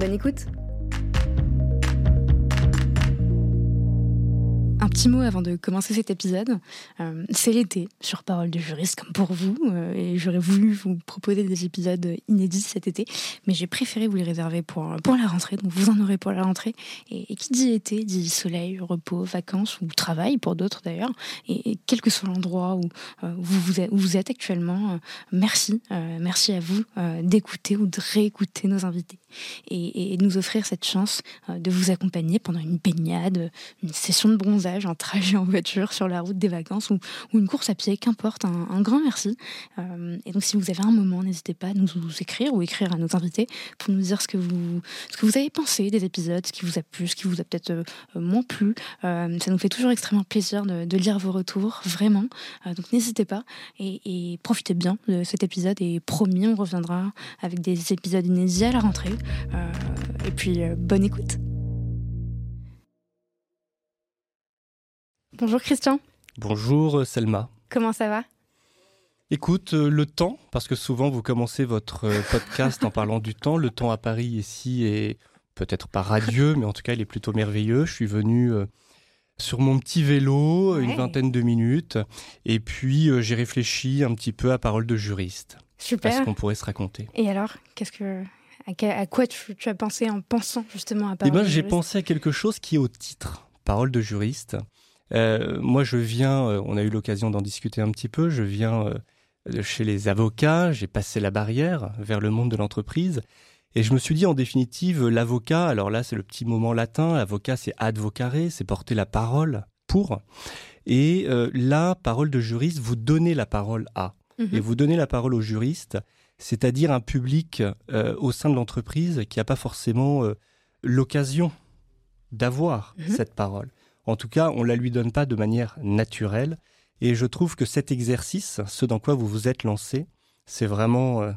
Bonne écoute petit mot avant de commencer cet épisode. Euh, c'est l'été sur Parole de juriste, comme pour vous, euh, et j'aurais voulu vous proposer des épisodes inédits cet été, mais j'ai préféré vous les réserver pour, pour la rentrée, donc vous en aurez pour la rentrée. Et, qui dit été dit soleil, repos, vacances ou travail pour d'autres d'ailleurs. Et, quel que soit l'endroit où, euh, vous, êtes, où vous êtes actuellement, merci, merci à vous d'écouter ou de réécouter nos invités et, de nous offrir cette chance de vous accompagner pendant une baignade, une session de bronzage un trajet en voiture sur la route des vacances ou, une course à pied, qu'importe, un, grand merci. Euh, et donc si vous avez un moment, n'hésitez pas à nous, écrire ou écrire à nos invités pour nous dire ce que vous, ce que vous avez pensé des épisodes, ce qui vous a plu, ce qui vous a peut-être euh, moins plu. Euh, ça nous fait toujours extrêmement plaisir de, lire vos retours, vraiment. donc n'hésitez pas et, profitez bien de cet épisode et promis, on reviendra avec des épisodes inédits à la rentrée. et puis bonne écoute. Bonjour Christian. Bonjour euh, Selma. Comment ça va? Écoute, euh, le temps, parce que souvent vous commencez votre euh, podcast en parlant du temps. Le temps à Paris ici est peut-être pas radieux, mais en tout cas il est plutôt merveilleux. Je suis venu sur mon petit vélo, une vingtaine de minutes, et puis j'ai réfléchi un petit peu à parole de juriste. Super. À ce qu'on pourrait se raconter. Et alors, qu'est-ce que à quoi tu, as pensé en pensant justement à parole Eh ben, j'ai pensé à quelque chose qui est au titre, parole de juriste. Euh, moi, je viens, euh, on a eu l'occasion d'en discuter un petit peu, je viens euh, chez les avocats, j'ai passé la barrière vers le monde de l'entreprise. Et je me suis dit, en définitive, l'avocat, alors là, c'est le petit moment latin, l'avocat, c'est advocare, c'est porter la parole pour. Et la parole de juriste, vous donnez la parole à. Mhm. Et vous donnez la parole au juriste, c'est-à-dire un public au sein de l'entreprise qui n'a pas forcément l'occasion d'avoir mhm. cette parole. En tout cas, on ne la lui donne pas de manière naturelle. Et je trouve que cet exercice, ce dans quoi vous vous êtes lancé, c'est vraiment euh,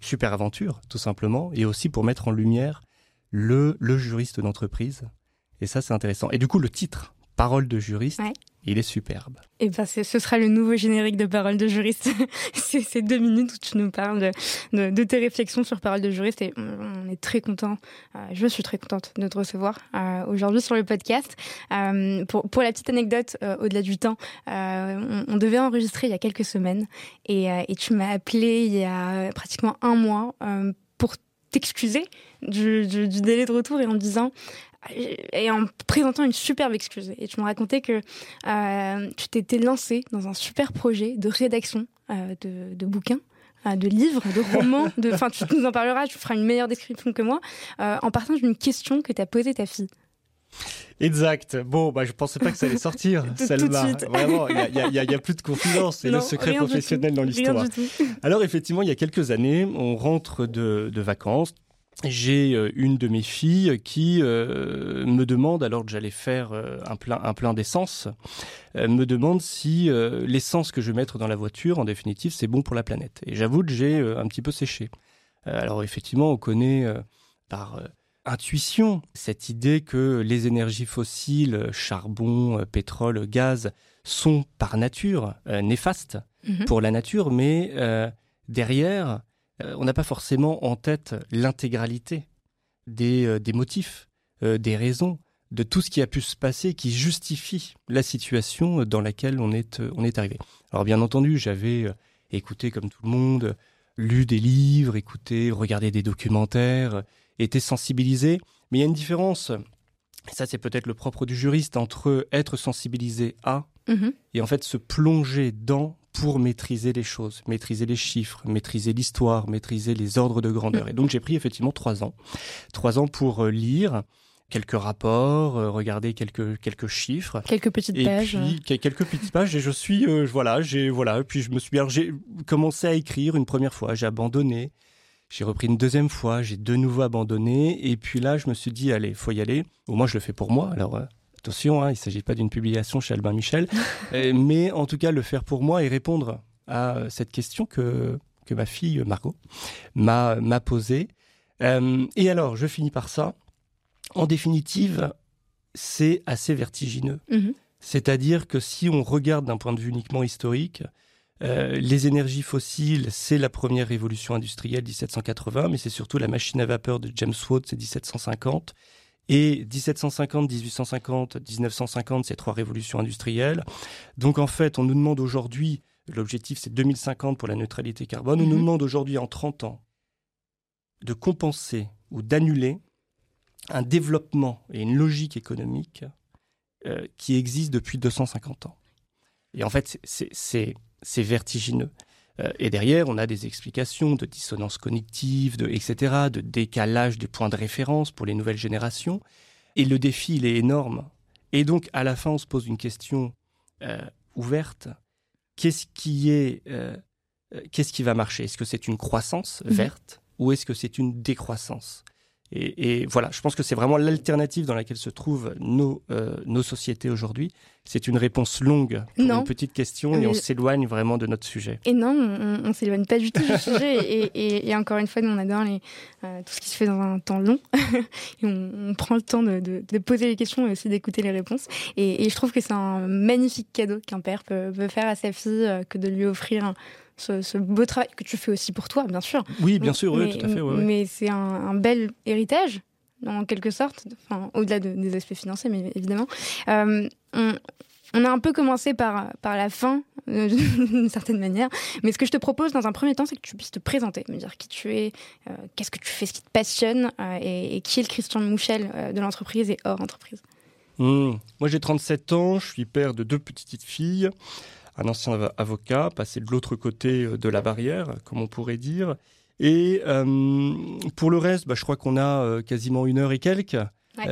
super aventure, tout simplement, et aussi pour mettre en lumière le, le juriste d'entreprise. Et ça, c'est intéressant. Et du coup, le titre, Parole de juriste, il est superbe. Et ben ce sera le nouveau générique de Parole de juriste. c'est ces deux minutes où tu nous parles de, tes réflexions sur Parole de juriste et on, est très content. Euh, je suis très contente de te recevoir euh, aujourd'hui sur le podcast. Euh, pour, pour, la petite anecdote, au-delà du temps, on, devait enregistrer il y a quelques semaines et, et tu m'as appelé il y a pratiquement un mois pour t'excuser du, du, du, délai de retour et en me disant et en présentant une superbe excuse. Et tu me racontais que euh, tu t'étais lancé dans un super projet de rédaction euh, de, de, bouquins euh, de livres, de romans, de, enfin, tu nous en parleras, tu feras une meilleure description que moi, en partant d'une question que t'as posée ta fille. Exact. Bon, bah, je pensais pas que ça allait sortir, celle-là. Vraiment, il n'y a, a, plus de confidence. C'est le secret professionnel dans l'histoire. Alors, effectivement, il y a quelques années, on rentre de, de vacances, j'ai euh, une de mes filles qui euh, me demande, alors que j'allais faire euh, un plein, un plein d'essence, me demande si l'essence que je vais mettre dans la voiture, en définitive, c'est bon pour la planète. Et j'avoue que j'ai un petit peu séché. alors effectivement, on connaît par intuition cette idée que les énergies fossiles, charbon, pétrole, gaz, sont par nature néfastes mhm. pour la nature, mais derrière, on n'a pas forcément en tête l'intégralité des, euh, motifs, euh, des raisons, de tout ce qui a pu se passer qui justifie la situation dans laquelle on est, on est arrivé. Alors bien entendu, j'avais écouté comme tout le monde, lu des livres, écouté, regardé des documentaires, été sensibilisé, mais il y a une différence, et ça c'est peut-être le propre du juriste, entre être sensibilisé à mm-hmm. et en fait se plonger dans pour maîtriser les choses, maîtriser les chiffres, maîtriser l'histoire, maîtriser les ordres de grandeur. Et donc j'ai pris effectivement trois ans. Trois ans pour euh, lire quelques rapports, euh, regarder quelques quelques chiffres, quelques petites et pages, puis quelques petites pages. Et je suis euh, voilà, j'ai voilà, puis je me suis j'ai commencé à écrire une première fois, j'ai abandonné, J'ai repris une deuxième fois, j'ai de nouveau abandonné. Et puis là, je me suis dit, allez, faut y aller. Au moins, je le fais pour moi. Alors, euh, attention, hein, il ne s'agit pas d'une publication chez Albin Michel. Euh, mais en tout cas, le faire pour moi et répondre à cette question que, que ma fille Margot m'a, m'a posée. et alors, je finis par ça. En définitive, c'est assez vertigineux. Mhm. C'est-à-dire que si on regarde d'un point de vue uniquement historique, euh, les énergies fossiles, c'est la première révolution industrielle 1780, mais c'est surtout la machine à vapeur de James Watt, c'est 1750. Et 1750, 1850, 1950, c'est trois révolutions industrielles. Donc en fait, on nous demande aujourd'hui, l'objectif c'est 2050 pour la neutralité carbone, on nous mhm. demande aujourd'hui en 30 ans de compenser ou d'annuler un développement et une logique économique euh, qui existe depuis 250 ans. Et en fait, c'est vertigineux. Euh, et derrière, on a des explications de dissonance cognitive, de, etc., de décalage des points de référence pour les nouvelles générations. Et le défi, il est énorme. Et donc, à la fin, on se pose une question euh, ouverte. Qu'est-ce qui est, qu'est-ce qui va marcher? Est-ce que c'est une croissance mmh. verte ou est-ce que c'est une décroissance? Et, voilà, je pense que c'est vraiment l'alternative dans laquelle se trouvent nos, euh, nos sociétés aujourd'hui. C'est une réponse longue pour une petite question et on s'éloigne vraiment de notre sujet. Et non, on, ne s'éloigne pas du tout du sujet. Et, encore une fois, nous, on adore les, euh, tout ce qui se fait dans un temps long. et on, prend le temps de, de, poser les questions et aussi d'écouter les réponses. Et, je trouve que c'est un magnifique cadeau qu'un père peut, peut, faire à sa fille euh, que de lui offrir un, ce, beau travail que tu fais aussi pour toi, bien sûr. Oui, bien sûr, oui, tout à fait. Mais c'est un, bel héritage, en quelque sorte, au-delà des aspects financiers, mais évidemment. Euh, on, a un peu commencé par, par la fin, euh, d'une certaine manière. Mais ce que je te propose dans un premier temps, c'est que tu puisses te présenter, me dire qui tu es, euh, qu'est-ce que tu fais, ce qui te passionne, et, qui est le Christian Mouchel de l'entreprise et hors entreprise. Mmh. Moi, j'ai 37 ans, je suis père de deux petites filles un ancien avocat, passé de l'autre côté euh, de la barrière, comme on pourrait dire. Et euh, pour le reste, bah, je crois qu'on a euh, quasiment une heure et quelques,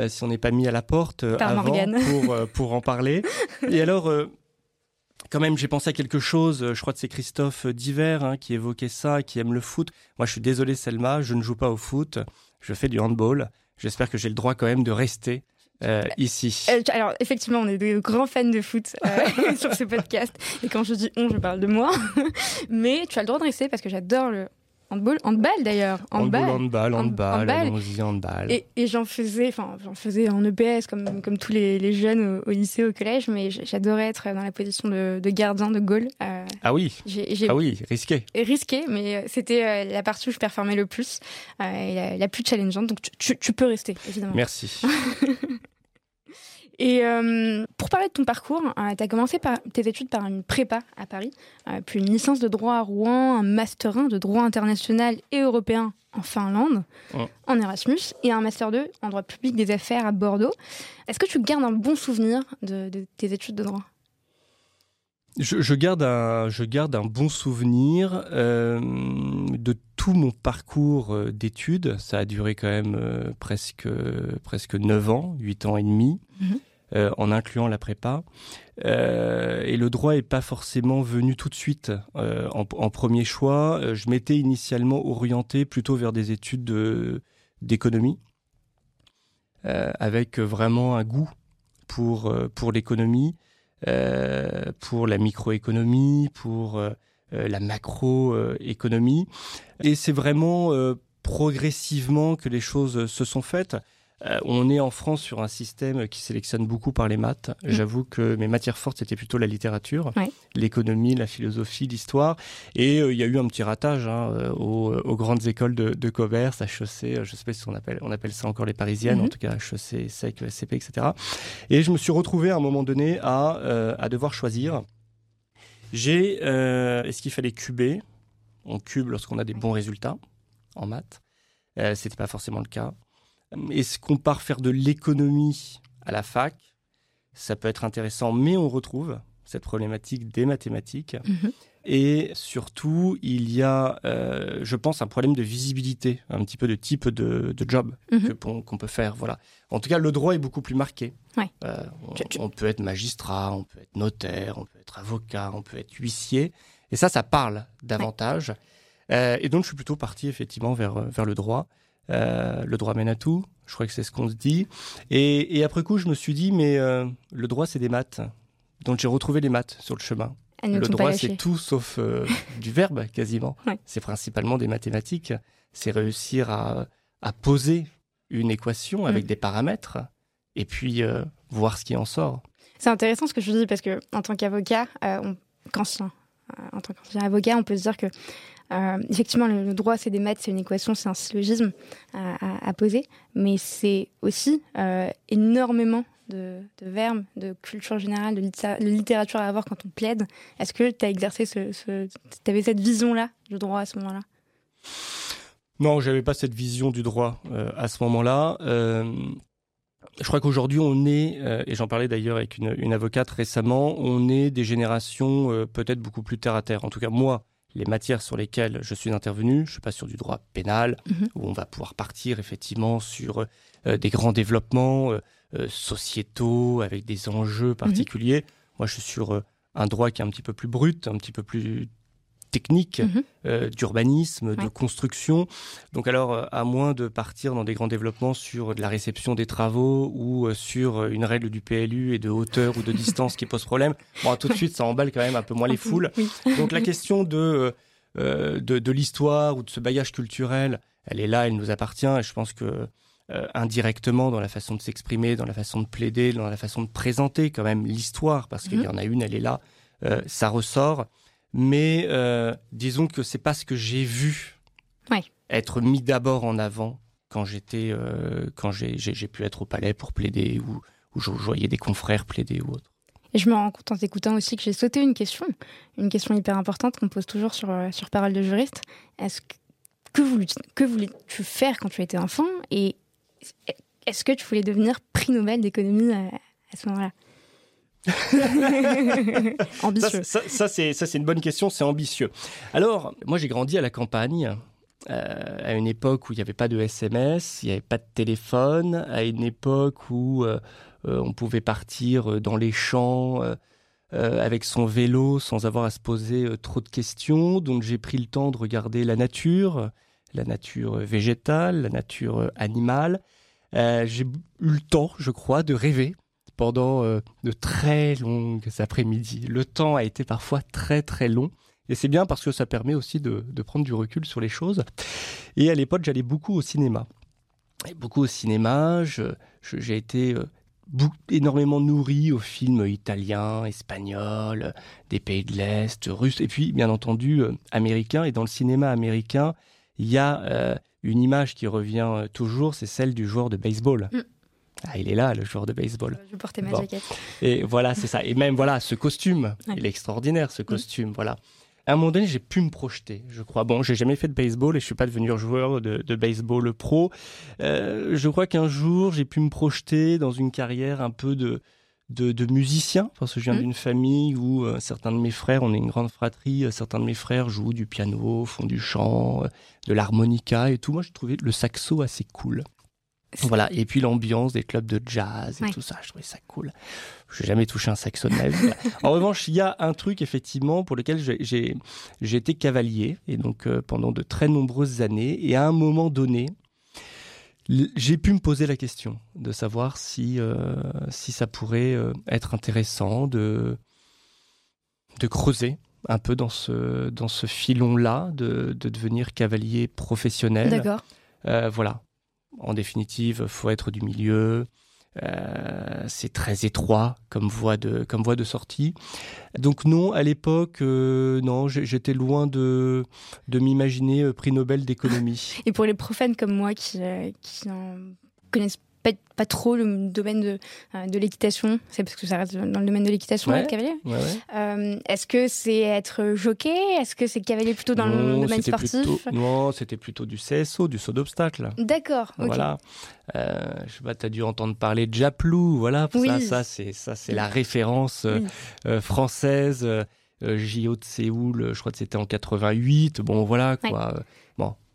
si on n'est pas mis à la porte avant pour, pour en parler. et alors, quand même, j'ai pensé à quelque chose, je crois que c'est Christophe Diver hein, qui évoquait ça, qui aime le foot. Moi, je suis désolé Selma, je ne joue pas au foot, je fais du handball. J'espère que j'ai le droit quand même de rester euh, ici euh, Alors, effectivement, on est des grands fans de foot euh, sur ce podcast. Et quand je dis on, je parle de moi. Mais tu as le droit de rester parce que j'adore le handball, handball d'ailleurs. Handball, handball, handball, handball. handball. Et, et j'en faisais, enfin, j'en faisais en EPS comme, comme tous les, les jeunes au, lycée, au collège, mais j'adorais être dans la position de, de gardien de goal. ah oui. Ah oui, risqué. Risqué, mais c'était la partie où je performais le plus et la, plus challengeante. Donc tu, tu peux rester, évidemment. Merci. Et euh, pour parler de ton parcours, euh, tu as commencé par, tes études par une prépa à Paris, euh, puis une licence de droit à Rouen, un master 1 de droit international et européen en Finlande, en Erasmus, et un master 2 en droit public des affaires à Bordeaux. Est-ce que tu gardes un bon souvenir de, tes études de droit? Je, garde un, je garde un bon souvenir de tout mon parcours d'études. Ça a duré quand même presque, presque 9 ans, 8 ans et demi. Mhm. Euh, en incluant la prépa. Euh, et le droit n'est pas forcément venu tout de suite euh, en, premier choix. Je m'étais initialement orienté plutôt vers des études d'économie, avec vraiment un goût pour, pour l'économie, pour la microéconomie, pour la macroéconomie. Et c'est vraiment progressivement que les choses se sont faites. Euh, on est en France sur un système qui sélectionne beaucoup par les maths. Mm. J'avoue que mes matières fortes, c'était plutôt la littérature, l'économie, la philosophie, l'histoire. Et euh, il y a eu un petit ratage hein, euh, aux, grandes écoles de, commerce, HEC, je ne sais pas si on appelle, on appelle ça encore les parisiennes, mm-hmm. en tout cas HEC, SEC, SCP, etc. Et je me suis retrouvé à un moment donné à, à devoir choisir. J'ai, est-ce qu'il fallait cuber? On cube lorsqu'on a des bons résultats en maths. Ce n'était pas forcément le cas. Est-ce qu'on part faire de l'économie à la fac Ça peut être intéressant, mais on retrouve cette problématique des mathématiques. Mhm. Et surtout, il y a, euh, je pense, un problème de visibilité, un petit peu de type de, job mhm. qu'on peut faire. Voilà. En tout cas, le droit est beaucoup plus marqué. Euh, on, peut être magistrat, on peut être notaire, on peut être avocat, on peut être huissier. Et ça, ça parle davantage. et donc je suis plutôt parti effectivement vers, vers le droit. Le droit mène à tout, je crois que c'est ce qu'on se dit. Et, après coup, je me suis dit, mais le droit, c'est des maths. Donc j'ai retrouvé les maths sur le chemin. Le droit, c'est tout sauf du verbe, quasiment. C'est principalement des mathématiques. C'est réussir à, à, poser une équation avec mm. des paramètres et puis voir ce qui en sort. C'est intéressant ce que je dis parce que en tant qu'avocat, euh, qu'ancien, euh, en tant qu'ancien avocat, on peut se dire que euh, effectivement le, droit c'est des maths, c'est une équation, c'est un syllogisme à, poser, mais c'est aussi énormément de, verbes, de culture générale, de, littérature à avoir quand on plaide. Est-ce que tu as exercé ce, ce avais cette vision-là du droit à ce moment-là? Non, j'avais pas cette vision du droit à ce moment-là je crois qu'aujourd'hui, on est, euh, et j'en parlais d'ailleurs avec une, avocate récemment, on est des générations euh, peut-être beaucoup plus terre à terre. En tout cas, moi, les matières sur lesquelles je suis intervenu, je suis pas sur du droit pénal, mhm. où on va pouvoir partir effectivement sur euh, des grands développements sociétaux avec des enjeux mhm. particuliers. Moi, je suis sur un droit qui est un petit peu plus brut, un petit peu plus techniques mhm. euh, d'urbanisme, de construction. Donc alors, euh, à moins de partir dans des grands développements sur de la réception des travaux ou euh, sur une règle du PLU et de hauteur ou de distance qui pose problème, bon, tout de suite, ça emballe quand même un peu moins les foules. Donc la question de, de, de l'histoire ou de ce bagage culturel, elle est là, elle nous appartient. Et je pense que indirectement dans la façon de s'exprimer, dans la façon de plaider, dans la façon de présenter quand même l'histoire, parce qu'il y mhm. en a une, elle est là, ça ressort mais euh, disons que c'est pas ce que j'ai vu être mis d'abord en avant quand j'étais euh, quand j'ai pu être au palais pour plaider ou, ou je voyais des confrères plaider ou autre. Et je me rends compte en t'écoutant aussi que j'ai sauté une question, une question hyper importante qu'on pose toujours sur, euh, sur Parole de juriste. Est-ce que, que, voulais, que voulais-tu faire quand tu étais enfant et est-ce que tu voulais devenir prix Nobel d'économie à, à ce moment-là? ambitieux. Ça, c'est une bonne question, c'est ambitieux. Alors, moi j'ai grandi à la campagne. Euh, à une époque où il n'y avait pas de SMS, il n'y avait pas de téléphone, à une époque où euh, euh, on pouvait partir dans les champs avec son vélo sans avoir à se poser trop de questions. Donc j'ai pris le temps de regarder la nature, la nature végétale, la nature animale. j'ai eu le temps, je crois, de rêver pendant euh, de très longues après-midi. Le temps a été parfois très très long. Et c'est bien parce que ça permet aussi de, prendre du recul sur les choses. Et à l'époque, j'allais beaucoup au cinéma. beaucoup au cinéma. J'ai été euh, énormément nourri aux films italiens, espagnols, des pays de l'Est, russes, et puis bien entendu euh, américains. Et dans le cinéma américain, il y a une image qui revient toujours, c'est celle du joueur de baseball. Mm. Ah, il est là, le joueur de baseball. Je portais ma jaquette. Et voilà, c'est ça. Et même, voilà, ce costume, il est extraordinaire, ce costume, voilà. À un moment donné, j'ai pu me projeter, je crois. Bon, j'ai jamais fait de baseball et je suis pas devenu joueur de, baseball pro. Euh, je crois qu'un jour, j'ai pu me projeter dans une carrière un peu de, de, musicien, parce que je viens mmh. d'une famille où euh, certains de mes frères, on est une grande fratrie, euh, certains de mes frères jouent du piano, font du chant, de l'harmonica et tout. Moi, je trouvais le saxo assez cool. Voilà, et puis l'ambiance des clubs de jazz et tout ça, je trouvais ça cool. Je n'ai jamais touché un saxo de ma vie. en revanche, il y a un truc effectivement pour lequel j'ai été cavalier, et donc euh, pendant de très nombreuses années, et à un moment donné, j'ai pu me poser la question de savoir si, euh, si ça pourrait euh, être intéressant de, de creuser un peu dans ce, dans ce filon-là, de, de, devenir cavalier professionnel. D'accord. voilà, en définitive, faut être du milieu. Euh, c'est très étroit comme voie de comme voie de sortie. Donc non, à l'époque, euh, non, j'étais loin de de m'imaginer euh, prix Nobel d'économie. Et pour les profanes comme moi qui qui connaissent pas, pas, trop le domaine de, euh, de l'équitation. C'est parce que ça reste dans le domaine de l'équitation, être cavalier. Euh, Est-ce que c'est être jockey? Est-ce que c'est cavalier plutôt dans le domaine sportif? Non, c'était plutôt du CSO, du saut d'obstacle. D'accord. Voilà. Euh, je sais pas, tu as dû entendre parler de Japlou. Voilà, ça, ça c'est ça, c'est la référence euh, euh, française. JO de Séoul, je crois que c'était en 88. Bon, voilà quoi.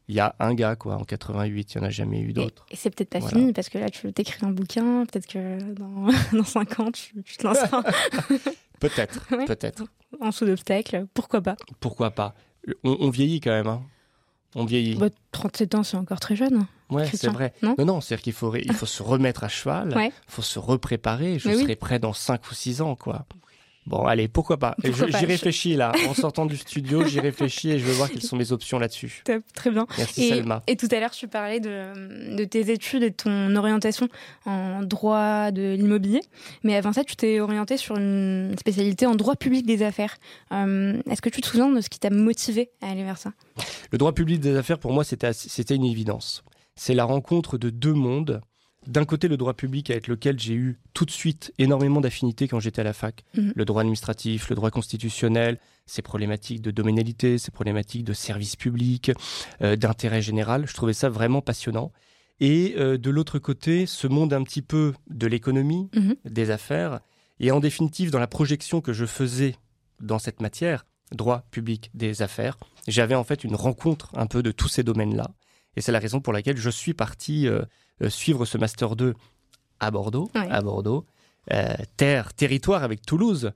Il y a un gars, quoi, en 88, il n'y en a jamais eu d'autres. Et, c'est peut-être pas fini, parce que là, tu t'écris un bouquin, peut-être que dans, dans 5 ans, tu, te lanceras. peut-être, peut-être. En saut d'obstacle, pourquoi pas Pourquoi pas on, vieillit quand même, hein. On vieillit. 37 bah, ans, c'est encore très jeune. Ouais, c'est vrai. Non, non, c'est-à-dire qu'il faut, il faut se remettre à cheval, il faut se repréparer. Je serai prêt dans 5 ou 6 ans, quoi. Bon, allez, pourquoi pas J'y réfléchis là. En sortant du studio, j'y réfléchis et je veux voir quelles sont mes options là-dessus. très bien. Merci et, Selma. Et tout à l'heure, tu parlais de, de, tes études et de ton orientation en droit de l'immobilier. Mais avant ça, tu t'es orienté sur une spécialité en droit public des affaires. Euh, est-ce que tu te souviens de ce qui t'a motivé à aller vers ça? Le droit public des affaires, pour moi, c'était une évidence. C'est la rencontre de deux mondes d'un côté le droit public avec lequel j'ai eu tout de suite énormément d'affinités quand j'étais à la fac, mhm. le droit administratif, le droit constitutionnel, ces problématiques de dominalité, ces problématiques de service public, euh, d'intérêt général, je trouvais ça vraiment passionnant. Et euh, de l'autre côté, ce monde un petit peu de l'économie, mhm. des affaires, et en définitive dans la projection que je faisais dans cette matière, droit public des affaires, j'avais en fait une rencontre un peu de tous ces domaines-là. Et c'est la raison pour laquelle je suis parti euh, suivre ce Master 2 à Bordeaux, à Bordeaux, euh, terre, territoire avec Toulouse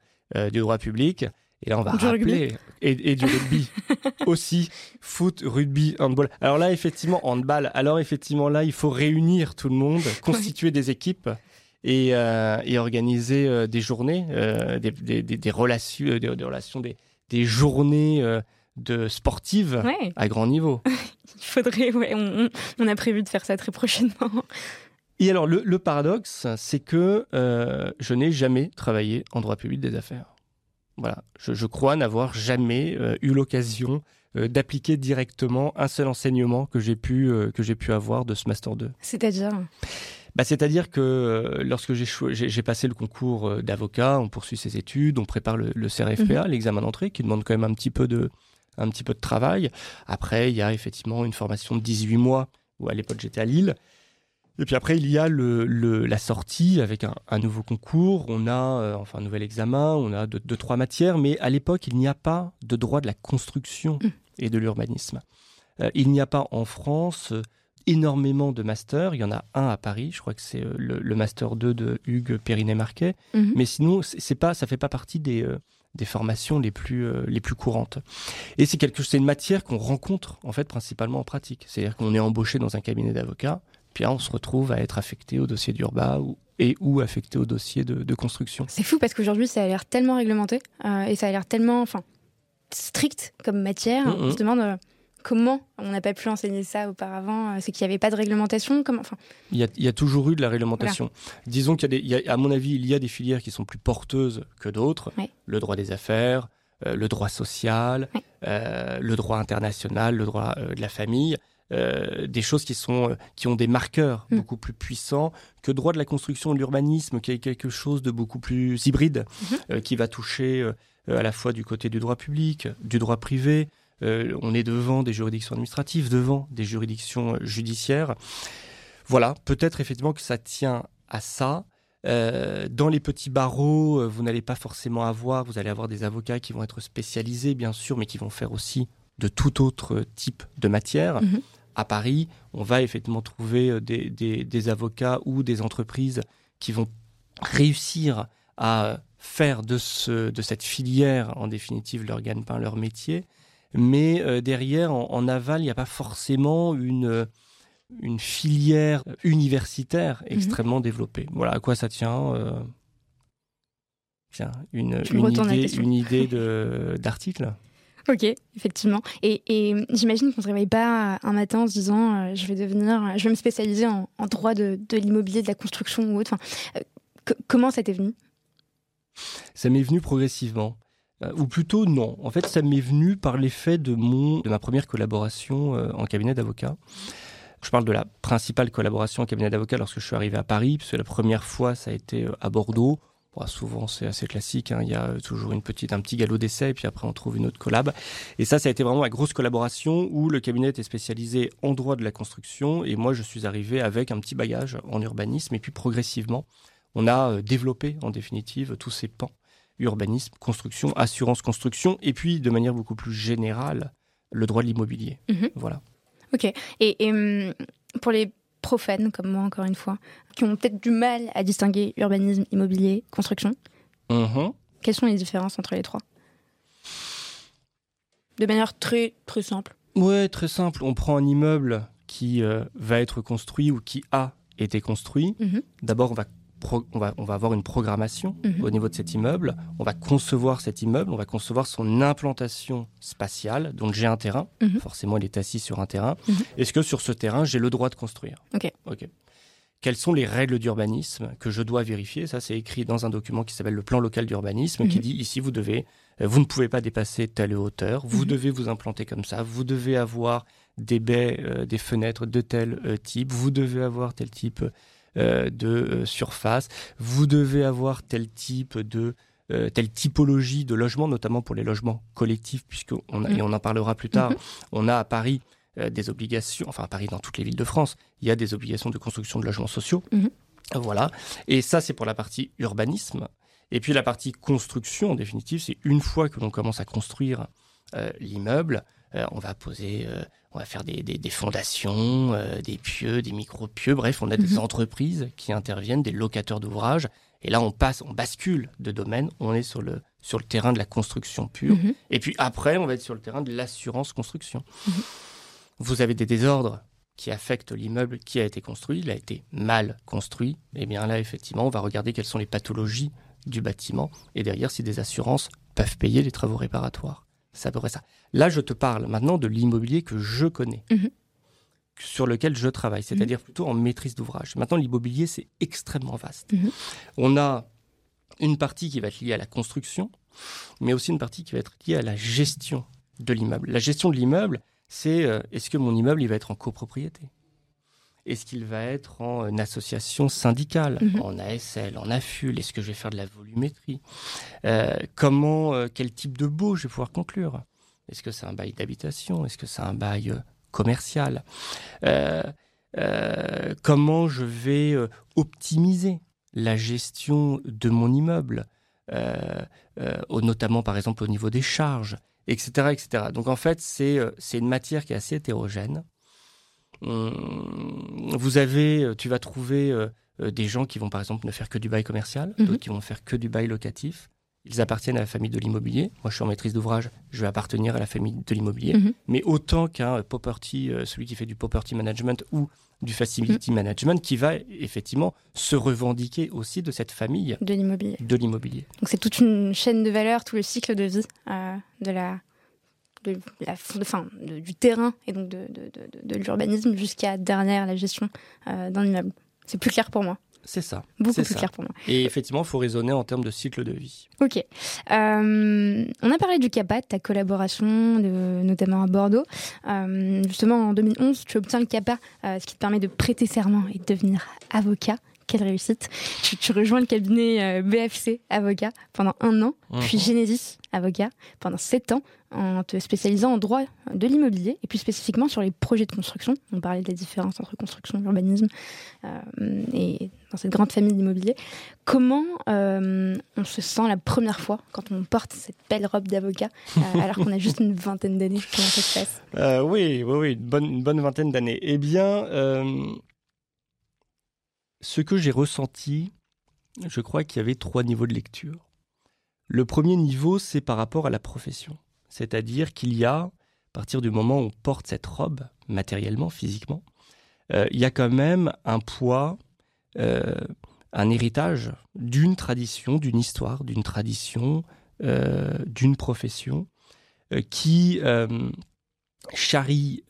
du droit public. Et là, on va rappeler. Et, du rugby aussi. Foot, rugby, handball. Alors là, effectivement, handball. Alors effectivement, là, il faut réunir tout le monde, constituer des équipes et, organiser des journées, des, relations, des, relations, des, journées de sportives à grand niveau. Il faudrait, ouais, on, a prévu de faire ça très prochainement. Et alors, le, paradoxe, c'est que euh, je n'ai jamais travaillé en droit public des affaires. Voilà, je, crois n'avoir jamais euh, eu l'occasion euh, d'appliquer directement un seul enseignement que j'ai pu, que j'ai pu avoir de ce Master 2. C'est-à-dire? Bah, C'est-à-dire que lorsque j'ai passé le concours d'avocat, on poursuit ses études, on prépare le, CRFPA, mhm. l'examen d'entrée, qui demande quand même un petit peu de, un petit peu de travail. Après, il y a effectivement une formation de 18 mois, où à l'époque j'étais à Lille. Et puis après, il y a le, la sortie avec un, nouveau concours, on a euh, enfin un nouvel examen, on a deux, trois matières, mais à l'époque, il n'y a pas de droit de la construction mmh. et de l'urbanisme. Euh, il n'y a pas en France euh, énormément de masters. Il y en a un à Paris, je crois que c'est le, master 2 de Hugues Périnet-Marquet. Mmh. Mais sinon, c'est pas, ça fait pas partie des, des formations les plus, euh, les plus courantes. Et c'est quelque c'est une matière qu'on rencontre en fait principalement en pratique. C'est-à-dire qu'on est embauché dans un cabinet d'avocats, puis là on se retrouve à être affecté au dossier d'urba ou, et ou affecté au dossier de, construction. C'est fou parce qu'aujourd'hui ça a l'air tellement réglementé euh, et ça a l'air tellement enfin strict comme matière. Mm, mm. On se demande euh, Comment on n'a pas pu enseigner ça auparavant C'est qu'il n'y avait pas de réglementation Comment enfin... il, y a, toujours eu de la réglementation. Disons qu'il y, a, à mon avis, il y a des filières qui sont plus porteuses que d'autres. Le droit des affaires, euh, le droit social, euh, le droit international, le droit euh, de la famille. des choses qui sont qui ont des marqueurs mm. beaucoup plus puissants que le droit de la construction et de l'urbanisme qui est quelque chose de beaucoup plus hybride mm-hmm. qui va toucher à la fois du côté du droit public, du droit privé, euh, on est devant des juridictions administratives, devant des juridictions euh, judiciaires. Voilà, peut-être effectivement que ça tient à ça. Euh, dans les petits barreaux, vous n'allez pas forcément avoir, vous allez avoir des avocats qui vont être spécialisés, bien sûr, mais qui vont faire aussi de tout autre type de matière. Mhm. À Paris, on va effectivement trouver des, avocats ou des entreprises qui vont réussir à faire de, ce, de cette filière, en définitive, leur gagne-pain, leur métier mais euh, derrière, en, aval, il n'y a pas forcément une, euh, une filière universitaire mhm. extrêmement développée. Voilà à quoi ça tient. Euh, tiens, une, une idée, d'article? Ok, effectivement. Et, j'imagine qu'on ne se réveille pas un matin en se disant je vais devenir, je vais me spécialiser en, droit de, l'immobilier, de la construction ou autre. comment ça t'est venu? Ça m'est venu progressivement. Euh, ou plutôt non. En fait, ça m'est venu par l'effet de de ma première collaboration euh, en cabinet d'avocat. Je parle de la principale collaboration en cabinet d'avocat lorsque je suis arrivé à Paris, puisque la première fois, ça a été euh, à Bordeaux. souvent, c'est assez classique. Hein. Il y a toujours une petite, un petit galop d'essai, puis après, on trouve une autre collab. Et ça, ça a été vraiment la grosse collaboration où le cabinet était spécialisé en droit de la construction, et moi, je suis arrivé avec un petit bagage en urbanisme, et puis progressivement, on a développé, en définitive, tous ces pans urbanisme, construction, assurance construction, et puis de manière beaucoup plus générale, le droit de l'immobilier. Mhm. Voilà. Ok. Et, hum, pour les profanes comme moi, encore une fois, qui ont peut-être du mal à distinguer urbanisme, immobilier, construction, mhm. quelles sont les différences entre les trois? De manière très, très simple. Ouais, très simple. On prend un immeuble qui euh, va être construit ou qui a été construit. Mhm. D'abord, on va, on, va, on va avoir une programmation mhm. au niveau de cet immeuble. On va concevoir cet immeuble, on va concevoir son implantation spatiale. Donc j'ai un terrain, mhm. forcément il est assis sur un terrain. Est-ce que sur ce terrain, j'ai le droit de construire? Ok. Ok quelles sont les règles d'urbanisme que je dois vérifier? Ça, c'est écrit dans un document qui s'appelle le plan local d'urbanisme, qui dit ici, vous devez, euh, vous ne pouvez pas dépasser telle hauteur, vous devez vous implanter comme ça, vous devez avoir des baies, euh, des fenêtres de tel euh, type, vous devez avoir tel type euh, de surface, vous devez avoir tel type de telle typologie de logement, notamment pour les logements collectifs, puisqu'on on, et on en parlera plus tard, mhm. on a à Paris des obligations, enfin à Paris, dans toutes les villes de France, il y a des obligations de construction de logements sociaux. Mhm. Voilà. Et ça, c'est pour la partie urbanisme. Et puis la partie construction, en définitive, c'est une fois que l'on commence à construire l'immeuble, on va poser on va faire des, fondations, euh, des pieux, des micro-pieux, bref, on a des mhm. entreprises qui interviennent, des locateurs d'ouvrages. Et là, on passe, on bascule de domaine, on est sur le, sur le terrain de la construction pure. Mhm. Et puis après, on va être sur le terrain de l'assurance construction. Mhm. Vous avez des désordres qui affectent l'immeuble qui a été construit, il a été mal construit. Et eh bien là, effectivement, on va regarder quelles sont les pathologies du bâtiment et derrière si des assurances peuvent payer les travaux réparatoires. C'est à peu près ça. Là, je te parle maintenant de l'immobilier que je connais, mhm. sur lequel je travaille, c'est-à-dire mhm. plutôt en maîtrise d'ouvrage. Maintenant, l'immobilier, c'est extrêmement vaste. Mhm. On a une partie qui va être liée à la construction, mais aussi une partie qui va être liée à la gestion de l'immeuble. La gestion de l'immeuble, c'est euh, est-ce que mon immeuble il va être en copropriété? Est-ce qu'il va être en euh, association syndicale, en ASL, en AFUL Est-ce que je vais faire de la volumétrie euh, Comment, quel type de baux je vais pouvoir conclure est-ce que c'est un bail d'habitation Est-ce que c'est un bail euh, commercial euh, euh, Comment je vais optimiser la gestion de mon immeuble, notamment par exemple au niveau des charges, etc. etc. Donc en fait, c'est une matière qui est assez hétérogène. Hum, vous avez, tu vas trouver des gens qui vont par exemple ne faire que du bail commercial, mhm. d'autres qui vont faire que du bail locatif, ils appartiennent à la famille de l'immobilier. Moi, je suis en maîtrise d'ouvrage, je vais appartenir à la famille de l'immobilier. Mhm. Mais autant qu'un property, euh, celui qui fait du property management ou du facility mhm. management, qui va effectivement se revendiquer aussi de cette famille de l'immobilier. De l'immobilier. Donc c'est toute une chaîne de valeur, tout le cycle de vie euh, de la de la, enfin, du terrain et donc de, de, l'urbanisme jusqu'à derrière la gestion euh, d'un immeuble. C'est plus clair pour moi. C'est ça. Beaucoup plus clair pour moi. Et effectivement, il faut raisonner en termes de cycle de vie. Ok. Euh, on a parlé du CAPA, ta collaboration, de, notamment à Bordeaux. Euh, justement, en 2011, tu obtiens le CAPA, euh, ce qui te permet de prêter serment et de devenir avocat quelle réussite. Tu, rejoins le cabinet BFC avocat pendant un an, puis mhm. Genesis avocat pendant sept ans, en te spécialisant en droit de l'immobilier et plus spécifiquement sur les projets de construction. On parlait de la différence entre construction et urbanisme et dans cette grande famille d'immobilier. Comment euh, on se sent la première fois quand on porte cette belle robe d'avocat euh, alors qu'on a juste une vingtaine d'années? Comment ça se passe? Euh, Oui, oui, oui, une bonne, une bonne vingtaine d'années. Eh bien, ce que j'ai ressenti, je crois qu'il y avait trois niveaux de lecture. Le premier niveau, c'est par rapport à la profession. C'est-à-dire qu'il y a, à partir du moment où on porte cette robe, matériellement, physiquement, il y a quand même un poids euh, un héritage d'une tradition, d'une histoire, d'une tradition, euh, d'une profession euh, qui charrie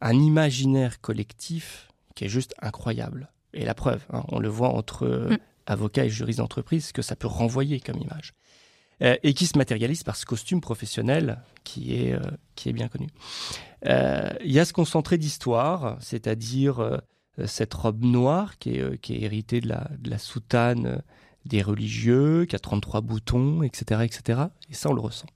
un imaginaire collectif qui est juste incroyable. Et la preuve, hein, on le voit entre mm. avocats et juristes d'entreprise, que ça peut renvoyer comme image. et qui se matérialise par ce costume professionnel qui est, qui est bien connu. Il y a ce concentré d'histoire, c'est-à-dire euh, cette robe noire qui est, euh, qui est héritée de la, de la soutane euh, des religieux, qui a 33 boutons, etc., etc. Et ça, on le ressent.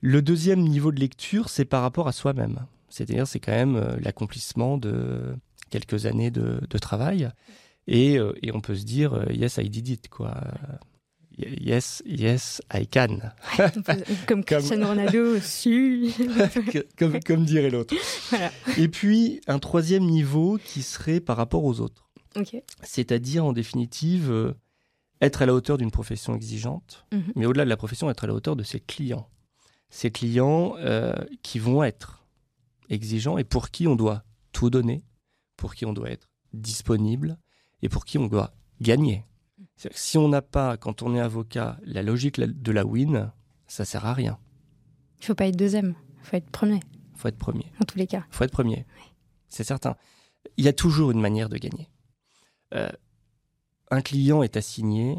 Le deuxième niveau de lecture, c'est par rapport à soi-même. C'est-à-dire, c'est quand même l'accomplissement de quelques années de, de travail. Et, et, on peut se dire, yes, I did it, quoi. Yes, yes, I can. comme Cristiano Ronaldo aussi. comme, comme, dirait l'autre. Et puis, un troisième niveau qui serait par rapport aux autres. C'est-à-dire, en définitive, euh, être à la hauteur d'une profession exigeante, mhm. mais au-delà de la profession, être à la hauteur de ses clients. Ces clients euh, qui vont être exigeant et pour qui on doit tout donner, pour qui on doit être disponible et pour qui on doit gagner. Si on n'a pas, quand on est avocat, la logique de la win, ça sert à rien. Il faut pas être deuxième, il faut être premier. Il faut être premier. En tous les cas. Il faut être premier. C'est certain. Il y a toujours une manière de gagner. Euh, un client est assigné,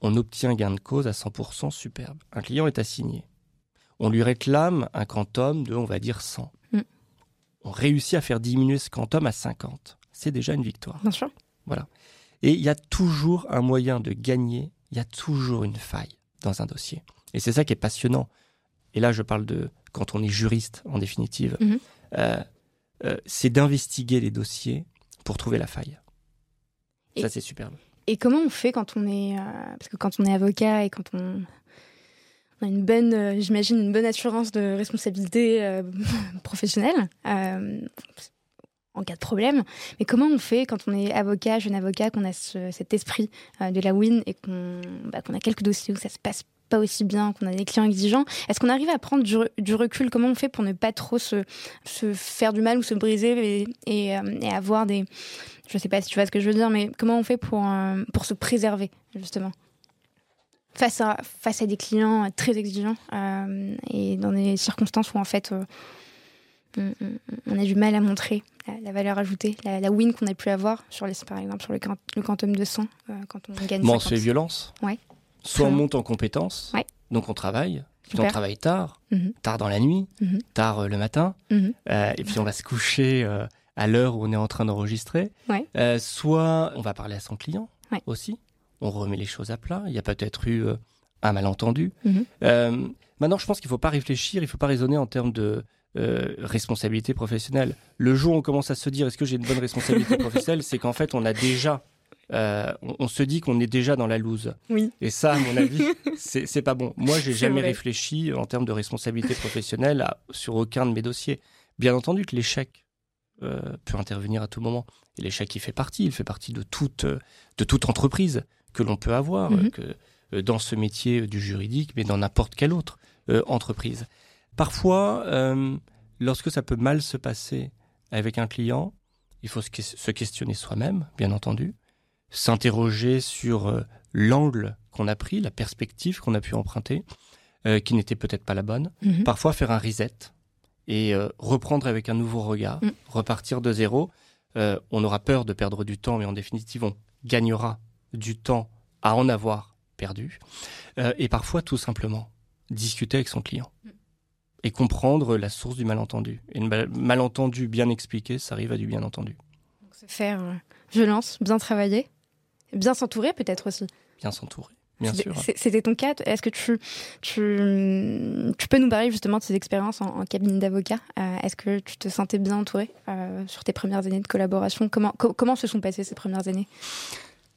on obtient gain de cause à 100% superbe. Un client est assigné. On lui réclame un quantum de, on va dire, 100. Mm. On réussit à faire diminuer ce quantum à 50. C'est déjà une victoire. Bien sûr. Voilà. Et il y a toujours un moyen de gagner, il y a toujours une faille dans un dossier. Et c'est ça qui est passionnant. Et là, je parle de quand on est juriste, en définitive. Mm-hmm. Euh, euh, c'est d'investiguer les dossiers pour trouver la faille. ça, c'est superbe. Et comment on fait quand on est. Euh, parce que quand on est avocat et quand on, a une bonne, euh, j'imagine, une bonne assurance de responsabilité euh, professionnelle en cas de problème. Mais comment on fait quand on est avocat, jeune avocat, qu'on a cet esprit de la win et bah, qu'on a quelques dossiers où ça se passe pas aussi bien, qu'on a des clients exigeants? Est-ce qu'on arrive à prendre du, recul? Comment on fait pour ne pas trop se, faire du mal ou se briser et, et avoir des, je sais pas si tu vois ce que je veux dire, mais comment on fait pour, euh, pour se préserver, justement? Face à, face à des clients très exigeants euh, et dans des circonstances où, en fait, euh, on, a du mal à montrer la, valeur ajoutée, la, win qu'on a pu avoir, sur les, par exemple, sur le, le quantum de 100, quand on gagne Bon, on se fait violence. Ouais. Soit on monte en compétences, donc on travaille, puis on travaille tard, mhm. tard dans la nuit, mhm. tard le matin, mhm. et puis on va se coucher à l'heure où on est en train d'enregistrer. Euh, soit on va parler à son client aussi. On remet les choses à plat. Il y a peut-être eu euh, un malentendu. Mhm. Euh, maintenant, je pense qu'il ne faut pas réfléchir, il ne faut pas raisonner en termes de responsabilité professionnelle. Le jour où on commence à se dire est-ce que j'ai une bonne responsabilité professionnelle, c'est qu'en fait on a déjà on, se dit qu'on est déjà dans la loose. Oui. Et ça, à mon avis, c'est pas bon. Moi, j'ai jamais réfléchi en termes de responsabilité professionnelle sur aucun de mes dossiers. Bien entendu que l'échec euh, peut intervenir à tout moment. Et l'échec, il fait partie, il fait partie de toute, de toute entreprise que l'on peut avoir, mhm. que, euh, dans ce métier du juridique, mais dans n'importe quelle autre euh, entreprise. Parfois, lorsque ça peut mal se passer avec un client, il faut se questionner soi-même, bien entendu, s'interroger sur l'angle qu'on a pris, la perspective qu'on a pu emprunter, qui n'était peut-être pas la bonne. Mhm. Parfois, faire un reset, et euh, reprendre avec un nouveau regard, mm. repartir de zéro. Euh, on aura peur de perdre du temps, mais en définitive, on gagnera du temps à en avoir perdu. Euh, et parfois, tout simplement, discuter avec son client mm. et comprendre la source du malentendu. Et le malentendu bien expliqué, ça arrive à du bien entendu. Donc, se faire violence, bien travailler, bien s'entourer peut-être aussi. Bien s'entourer. Bien sûr. C'était ton cas. Est-ce que tu, tu, tu, peux nous parler justement de ces expériences en, cabinet d'avocat euh, Est-ce que tu te sentais bien entouré euh, sur tes premières années de collaboration? Comment, comment se sont passées ces premières années?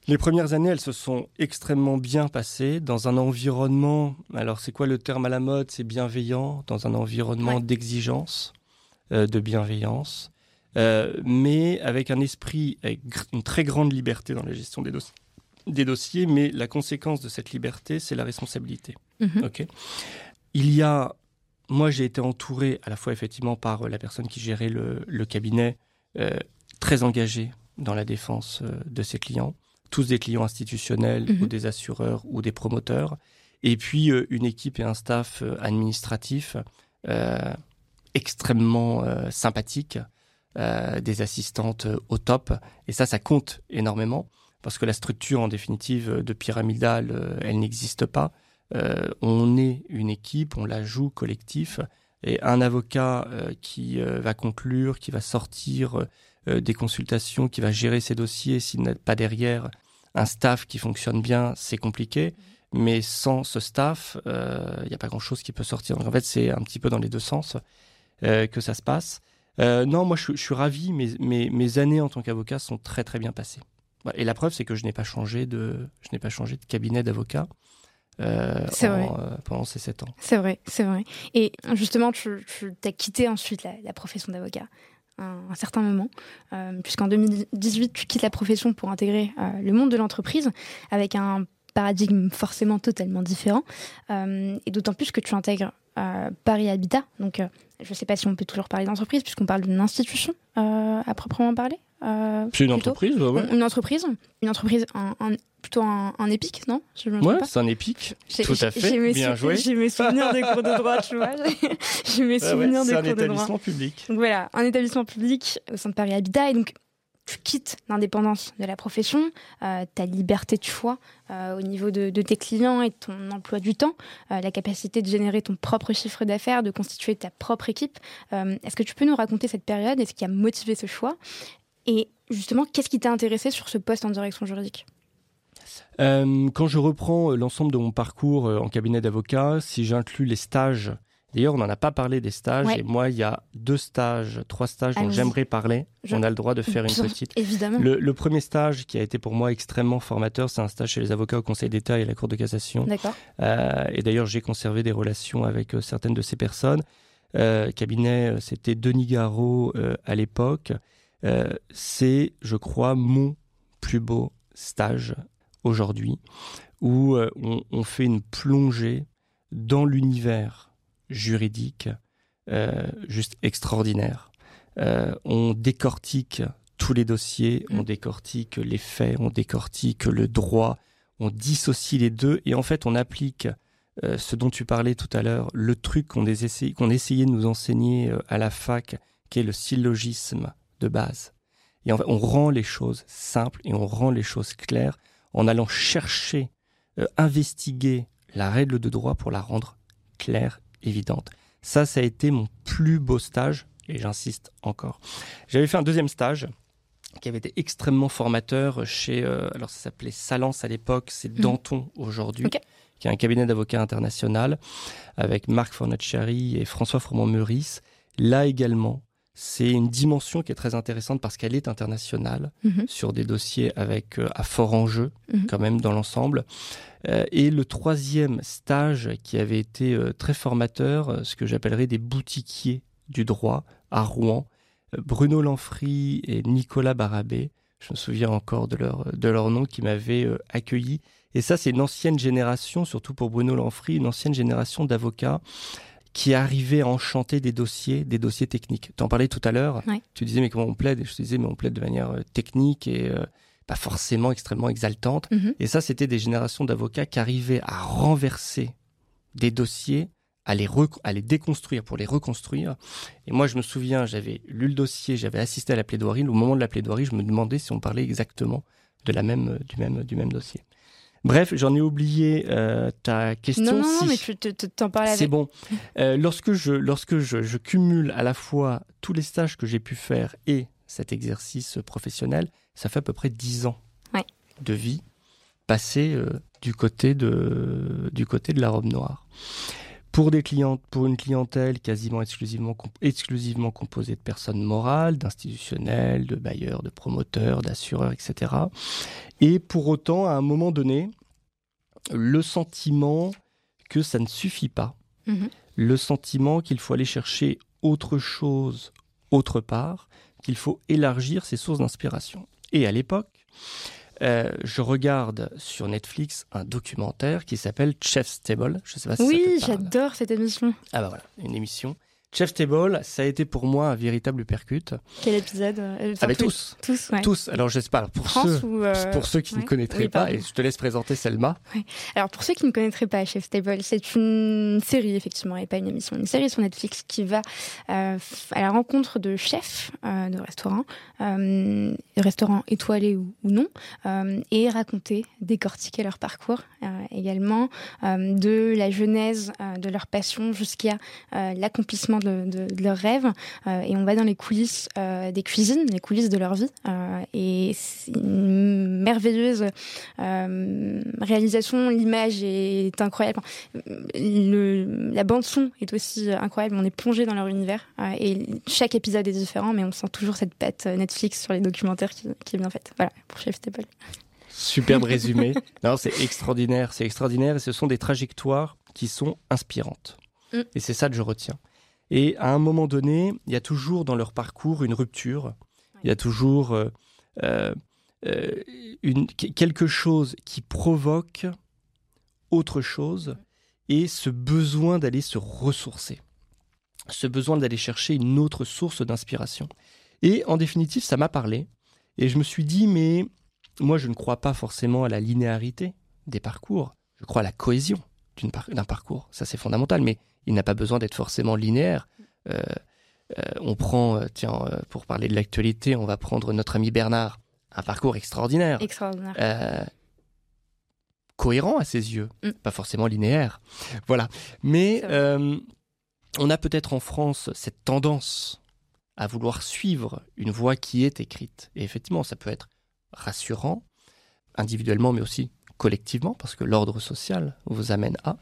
Les premières années, elles se sont extrêmement bien passées dans un environnement, alors c'est quoi le terme à la mode? C'est bienveillant, dans un environnement d'exigence, euh, de bienveillance, mais avec un esprit, avec une très grande liberté dans la gestion des dossiers des dossiers, mais la conséquence de cette liberté, c'est la responsabilité. Mhm. Ok? Il y a, moi, j'ai été entouré à la fois effectivement par la personne qui gérait le, cabinet, euh, très engagée dans la défense euh, de ses clients, tous des clients institutionnels mhm. ou des assureurs ou des promoteurs, et puis euh, une équipe et un staff administratif extrêmement sympathiques, des assistantes au top, et ça, ça compte énormément parce que la structure en définitive de pyramidale, euh, elle n'existe pas. Euh, on est une équipe, on la joue collectif, et un avocat euh, qui va conclure, qui va sortir des consultations, qui va gérer ses dossiers, s'il n'a pas derrière un staff qui fonctionne bien, c'est compliqué. Mais sans ce staff, il n'y a pas grand-chose qui peut sortir. Donc en fait, c'est un petit peu dans les deux sens que ça se passe. non, moi, je, suis ravi. Mes, mes années en tant qu'avocat sont très, très bien passées. Et la preuve, c'est que je n'ai pas changé de, je n'ai pas changé de cabinet d'avocat. Euh, euh, pendant ces sept ans. C'est vrai, c'est vrai. Et justement, tu, tu as quitté ensuite la, profession d'avocat un, certain moment, euh, puisqu'en 2018, tu quittes la profession pour intégrer le monde de l'entreprise avec un paradigme forcément totalement différent, et d'autant plus que tu intègres Paris Habitat, donc je ne sais pas si on peut toujours parler d'entreprise, puisqu'on parle d'une institution à proprement parler. C'est une entreprise, ouais. Une entreprise, une entreprise, un, plutôt un, épique, non Ouais, c'est un épique. Tout à fait. Bien joué. J'ai mes souvenirs des cours de droit, tu vois. J'ai mes souvenirs des cours de droit. C'est un établissement public. Donc voilà, un établissement public au sein de Paris Habitat. Et donc, tu quittes l'indépendance de la profession, euh, ta liberté de choix euh, au niveau de, tes clients et de ton emploi du temps, euh, la capacité de générer ton propre chiffre d'affaires, de constituer ta propre équipe. Est-ce que tu peux nous raconter cette période et ce qui a motivé ce choix? Et justement, qu'est-ce qui t'a intéressé sur ce poste en direction juridique? Quand je reprends l'ensemble de mon parcours en cabinet d'avocat, si j'inclus les stages D'ailleurs, on n'en a pas parlé des stages. Et moi, il y a deux stages, trois stages dont j'aimerais parler. On a le droit de faire une petite. Évidemment. Le, premier stage qui a été pour moi extrêmement formateur, c'est un stage chez les avocats au Conseil d'État et à la Cour de cassation. D'accord. Euh, et d'ailleurs, j'ai conservé des relations avec euh, certaines de ces personnes. Euh, cabinet, euh, c'était Denis Garot à l'époque. C'est, je crois, mon plus beau stage aujourd'hui, où on, on fait une plongée dans l'univers juridique euh, juste extraordinaire. Euh, on décortique tous les dossiers, on mm. décortique les faits, on décortique le droit, on dissocie les deux et en fait on applique euh, ce dont tu parlais tout à l'heure, le truc qu'on essayait, qu'on essayait de nous enseigner à la fac, qui est le syllogisme de base. Et fait, on rend les choses simples et on rend les choses claires en allant chercher, investiguer la règle de droit pour la rendre claire évidente. Ça, ça a été mon plus beau stage, et j'insiste encore. J'avais fait un deuxième stage qui avait été extrêmement formateur chez, euh, alors ça s'appelait Salance à l'époque, c'est mhm. Danton aujourd'hui, qui est un cabinet d'avocats international, avec Marc Fornacciari et François Froment-Meurice. Là également, c'est une dimension qui est très intéressante parce qu'elle est internationale mhm. sur des dossiers avec euh, à fort enjeu mhm. quand même dans l'ensemble. Euh, et le troisième stage qui avait été euh, très formateur, ce que j'appellerais des boutiquiers du droit à Rouen, Bruno Lanfry et Nicolas Barabé, je me souviens encore de leur, de leur nom, qui m'avaient accueilli. Et ça, c'est une ancienne génération, surtout pour Bruno Lanfry, une ancienne génération d'avocats qui arrivaient à enchanter des dossiers, des dossiers techniques. Tu en parlais tout à l'heure, tu disais mais comment on plaide? Et je te disais mais on plaide de manière technique et pas forcément extrêmement exaltante. Mhm. Et ça, c'était des générations d'avocats qui arrivaient à renverser des dossiers, à les, à les déconstruire pour les reconstruire. Et moi, je me souviens, j'avais lu le dossier, j'avais assisté à la plaidoirie. Au moment de la plaidoirie, je me demandais si on parlait exactement de la même, du, même, du même dossier. Bref, j'en ai oublié euh, ta question. Non, non, non mais tu t'en parlais C'est bon. Euh, lorsque je, lorsque je, je, cumule à la fois tous les stages que j'ai pu faire et cet exercice professionnel, ça fait à peu près 10 ans de vie passée euh, du, côté de, du côté de la robe noire. Pour, des pour une clientèle quasiment exclusivement, exclusivement composée de personnes morales, d'institutionnels, de bailleurs, de promoteurs, d'assureurs, etc. Et pour autant, à un moment donné, le sentiment que ça ne suffit pas, mm-hmm. le sentiment qu'il faut aller chercher autre chose autre part, qu'il faut élargir ses sources d'inspiration. Et à l'époque, euh, je regarde sur Netflix un documentaire qui s'appelle Chef's Table. Je sais pas si oui, j'adore cette émission. Ah bah voilà, une émission Chef Table, ça a été pour moi un véritable percute. Quel épisode euh, Avec tous. Tous, Tous. Alors, je sais pas, pour, ceux, euh, pour ceux qui ne connaîtraient pas, et je te laisse présenter Selma. Alors, pour ceux qui ne connaîtraient pas Chef Table, c'est une série, effectivement, et pas une émission, une série sur Netflix qui va euh, à la rencontre de chefs de restaurants, restaurants étoilés ou, ou non, et raconter, décortiquer leur parcours également, de la genèse de leur passion jusqu'à l'accomplissement de, leurs rêves. Euh, et on va dans les coulisses euh, des cuisines, les coulisses de leur vie. Euh, et c'est une merveilleuse réalisation. L'image est incroyable. Le, la bande son est aussi incroyable. On est plongé dans leur univers. et chaque épisode est différent, mais on sent toujours cette patte Netflix sur les documentaires qui, qui est bien faite. Voilà, pour Chef Staple. Superbe résumé. Non, c'est extraordinaire, c'est extraordinaire et ce sont des trajectoires qui sont inspirantes. Mm. Et c'est ça que je retiens. Et à un moment donné, il y a toujours dans leur parcours une rupture. Il y a toujours euh, euh, euh, quelque chose qui provoque autre chose et ce besoin d'aller se ressourcer. ce besoin d'aller chercher une autre source d'inspiration. Et en définitive, ça m'a parlé. Et je me suis dit, mais moi, je ne crois pas forcément à la linéarité des parcours. Je crois à la cohésion d'un parcours. Ça, c'est fondamental. Mais il n'a pas besoin d'être forcément linéaire. Euh, euh, on prend, euh, tiens, pour parler de l'actualité, on va prendre notre ami Bernard. Un parcours extraordinaire. Extraordinaire. cohérent à ses yeux. Mm. Pas forcément linéaire. Voilà. Mais on a peut-être en France cette tendance à vouloir suivre une voie qui est écrite. Et effectivement, ça peut être rassurant, individuellement, mais aussi collectivement, parce que l'ordre social vous amène à.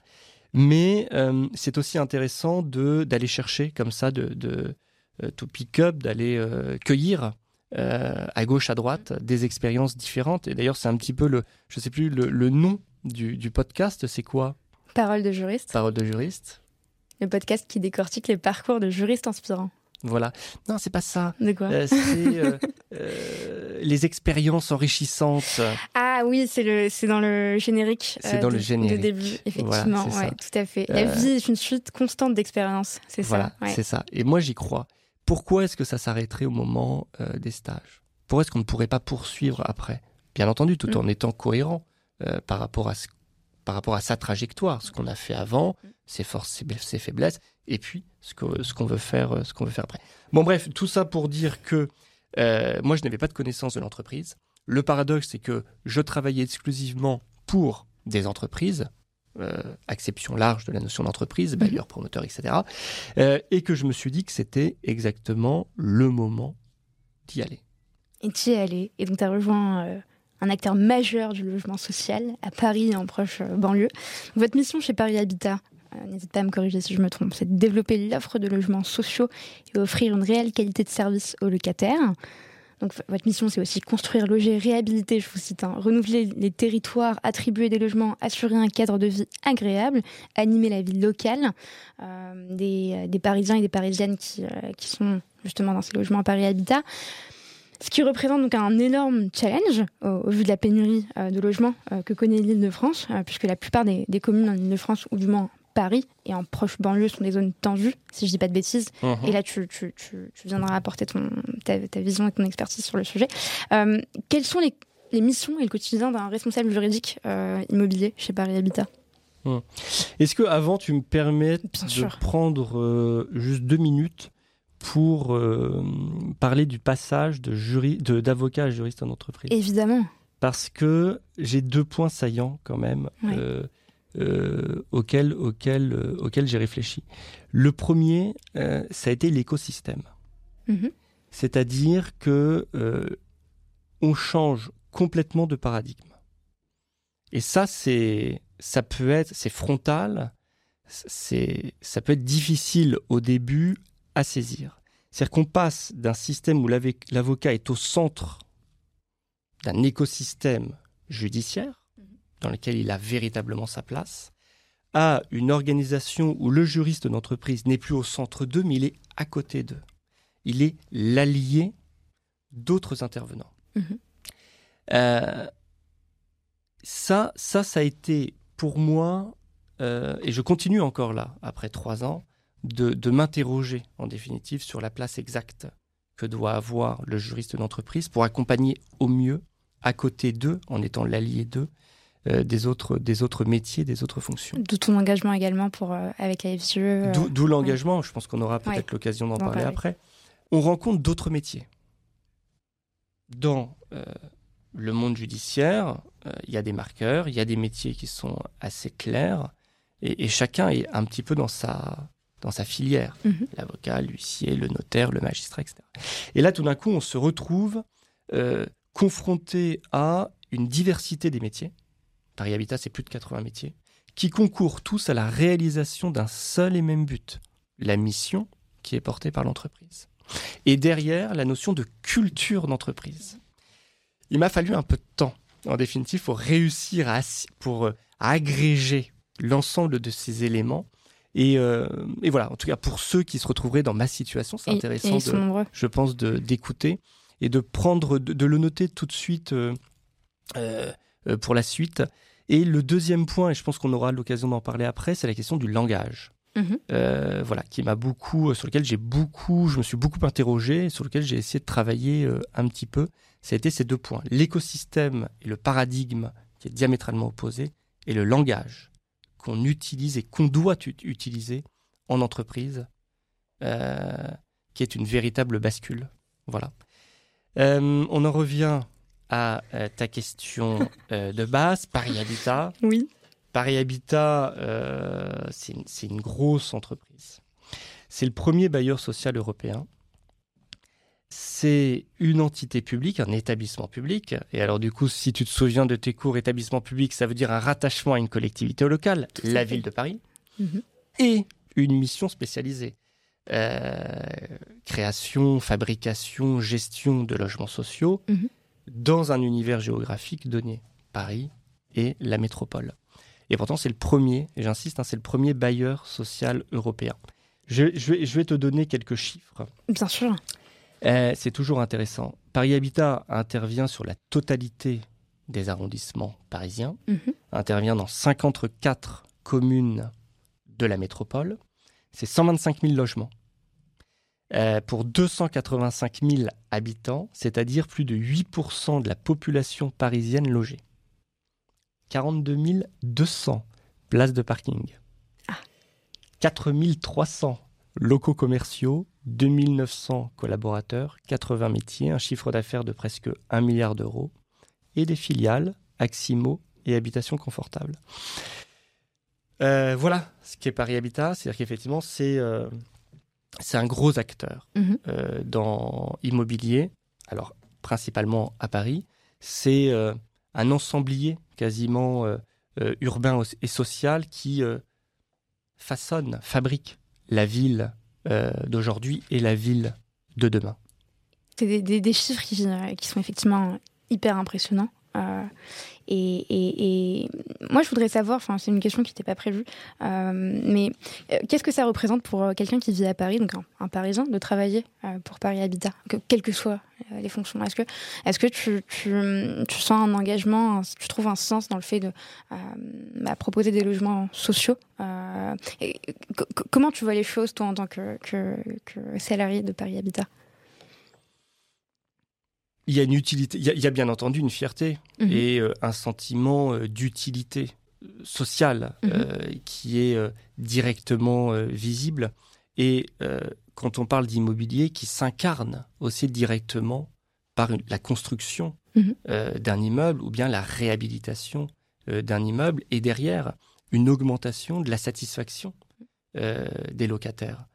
Mais euh, c'est aussi intéressant de d'aller chercher comme ça, de, de euh, to pick up, d'aller euh, cueillir à gauche, à droite des expériences différentes. Et d'ailleurs, c'est un petit peu le, je sais plus, le, nom du, du podcast, c'est quoi? Parole de juriste. Parole de juriste. Le podcast qui décortique les parcours de juristes inspirants. Voilà. Non, c'est pas ça. De quoi? Euh, C'est euh, euh, les expériences enrichissantes. Ah oui, c'est le, c'est dans le générique. C'est dans le générique. De début, effectivement. ouais, tout à fait. La vie est une suite constante d'expériences. C'est ça. Voilà, c'est ça. Et moi, j'y crois. Pourquoi est-ce que ça s'arrêterait au moment des stages? Pourquoi est-ce qu'on ne pourrait pas poursuivre après? Bien entendu, tout mm. en étant cohérent par rapport à ce par rapport à sa trajectoire, ce qu'on a fait avant, mm. ses forces, ses faiblesses, et puis ce qu'on ce qu'on veut faire, ce qu'on veut faire après. Bon bref, tout ça pour dire que euh, moi je n'avais pas de connaissance de l'entreprise. Le paradoxe, c'est que je travaillais exclusivement pour des entreprises, euh, acception large de la notion d'entreprise, mm-hmm. bailleurs, promoteurs, etc. Euh, et que je me suis dit que c'était exactement le moment d'y aller. Et tu y es allé, et donc tu as rejoint un acteur majeur du logement social à Paris en proche euh, banlieue. Votre mission chez Paris Habitat, euh, n'hésitez pas à me corriger si je me trompe, c'est de développer l'offre de logements sociaux et offrir une réelle qualité de service aux locataires. Donc votre mission, c'est aussi construire, loger, réhabiliter, je vous cite, hein, renouveler les territoires, attribuer des logements, assurer un cadre de vie agréable, animer la vie locale euh, des, des, Parisiens et des Parisiennes qui, qui sont justement dans ces logements à Paris Habitat. Ce qui représente donc un énorme challenge au, vu de la pénurie euh, de logements euh, que connaît l'île de France, euh, puisque la plupart des, communes en île de France, ou du moins Paris et en proche banlieue, sont des zones tendues, si je dis pas de bêtises. Uh-huh. Et là, tu, tu, tu, viendras apporter ton, ta, vision et ton expertise sur le sujet. quelles sont les, les, missions et le quotidien d'un responsable juridique immobilier chez Paris Habitat? Hum. Est-ce que avant tu me permets de prendre juste deux minutes pour euh, parler du passage de jury, d'avocat à juriste en entreprise? Évidemment. Parce que j'ai deux points saillants quand même euh, euh, auxquels, auxquels, auxquels j'ai réfléchi. Le premier, ça a été l'écosystème. Mhm. C'est-à-dire que on change complètement de paradigme. Et ça, c'est, ça peut être, c'est frontal, c'est, ça peut être difficile au début à saisir. C'est-à-dire qu'on passe d'un système où l'avocat est au centre d'un écosystème judiciaire. Dans lequel il a véritablement sa place, à une organisation où le juriste d'entreprise n'est plus au centre d'eux, mais il est à côté d'eux. Il est l'allié d'autres intervenants. Mhm. Euh, ça, ça, ça a été pour moi, euh, et je continue encore là, après trois ans, de, m'interroger en définitive sur la place exacte que doit avoir le juriste d'entreprise pour accompagner au mieux, à côté d'eux, en étant l'allié d'eux, des, autres, des autres métiers, des autres fonctions. D'où ton engagement également pour, euh, avec AFGE. Euh, d'où l'engagement, je pense qu'on aura peut-être l'occasion d'en parler après. On rencontre d'autres métiers. Dans le monde judiciaire, il y a des marqueurs, il y a des métiers qui sont assez clairs, et, et chacun est un petit peu dans sa, dans sa filière, mhm. l'avocat, l'huissier, le notaire, le magistrat, etc. Et là, tout d'un coup, on se retrouve euh, confronté à une diversité des métiers. Paris Habitat, c'est plus de 80 métiers, qui concourent tous à la réalisation d'un seul et même but, la mission qui est portée par l'entreprise. Et derrière, la notion de culture d'entreprise. Il m'a fallu un peu de temps, en définitive, pour réussir à, pour, à agréger l'ensemble de ces éléments euh, et, voilà, en tout cas pour ceux qui se retrouveraient dans ma situation, c'est intéressant, je pense, d'écouter et de prendre, de, le noter tout de suite euh, euh, pour la suite. Et le deuxième point, et je pense qu'on aura l'occasion d'en parler après, c'est la question du langage. mhm. euh, voilà, qui m'a beaucoup, sur lequel j'ai beaucoup, je me suis beaucoup interrogé, sur lequel j'ai essayé de travailler un petit peu. Ça a été ces deux points l'écosystème et le paradigme qui est diamétralement opposé, et le langage qu'on utilise et qu'on doit utiliser en entreprise, qui est une véritable bascule. Voilà. on en revient à euh, ta question euh, de base, Paris Habitat. Oui. Paris Habitat, euh, c'est une, grosse entreprise. C'est le premier bailleur social européen. C'est une entité publique, un établissement public. Et alors du coup, si tu te souviens de tes cours établissement public, ça veut dire un rattachement à une collectivité locale, la ville de Paris, mhm. et une mission spécialisée. création, fabrication, gestion de logements sociaux, mhm dans un univers géographique donné, Paris et la métropole. Et pourtant, c'est le premier, et j'insiste, hein, c'est le premier bailleur social européen. Je, vais, te donner quelques chiffres. Bien sûr. Euh, c'est toujours intéressant. Paris Habitat intervient sur la totalité des arrondissements parisiens, mhm. intervient dans 54 communes de la métropole. C'est 125 000 logements. Euh, pour 285 000 habitants, c'est-à-dire plus de 8% de la population parisienne logée. 42 200 places de parking. 4 300 locaux commerciaux, 2 900 collaborateurs, 80 métiers, un chiffre d'affaires de presque 1 milliard d'euros, et des filiales, Aximo et Habitation Confortable. Euh, voilà ce qu'est Paris Habitat, c'est-à-dire qu'effectivement, c'est euh, c'est un gros acteur mhm. euh, dans immobilier, alors principalement à Paris. C'est euh, un ensemblier quasiment euh, urbain et social qui façonne, fabrique la ville d'aujourd'hui et la ville de demain. C'est des, chiffres qui, qui, sont effectivement hyper impressionnants. Et, moi, je voudrais savoir, enfin, c'est une question qui n'était pas prévue, euh, mais euh, qu'est-ce que ça représente pour euh, quelqu'un qui vit à Paris, donc un, Parisien, de travailler pour Paris Habitat, que, quelles que soient les fonctions. Est-ce que, tu, sens un engagement, tu trouves un sens dans le fait de bah, proposer des logements sociaux? Comment tu vois les choses, toi, en tant que salarié de Paris Habitat? Il y a une utilité, il y a, bien entendu une fierté mhm. et euh, un sentiment euh, d'utilité sociale mhm. euh, qui est directement visible. Et quand on parle d'immobilier, qui s'incarne aussi directement par la construction mhm. d'un immeuble ou bien la réhabilitation d'un immeuble et derrière une augmentation de la satisfaction des locataires.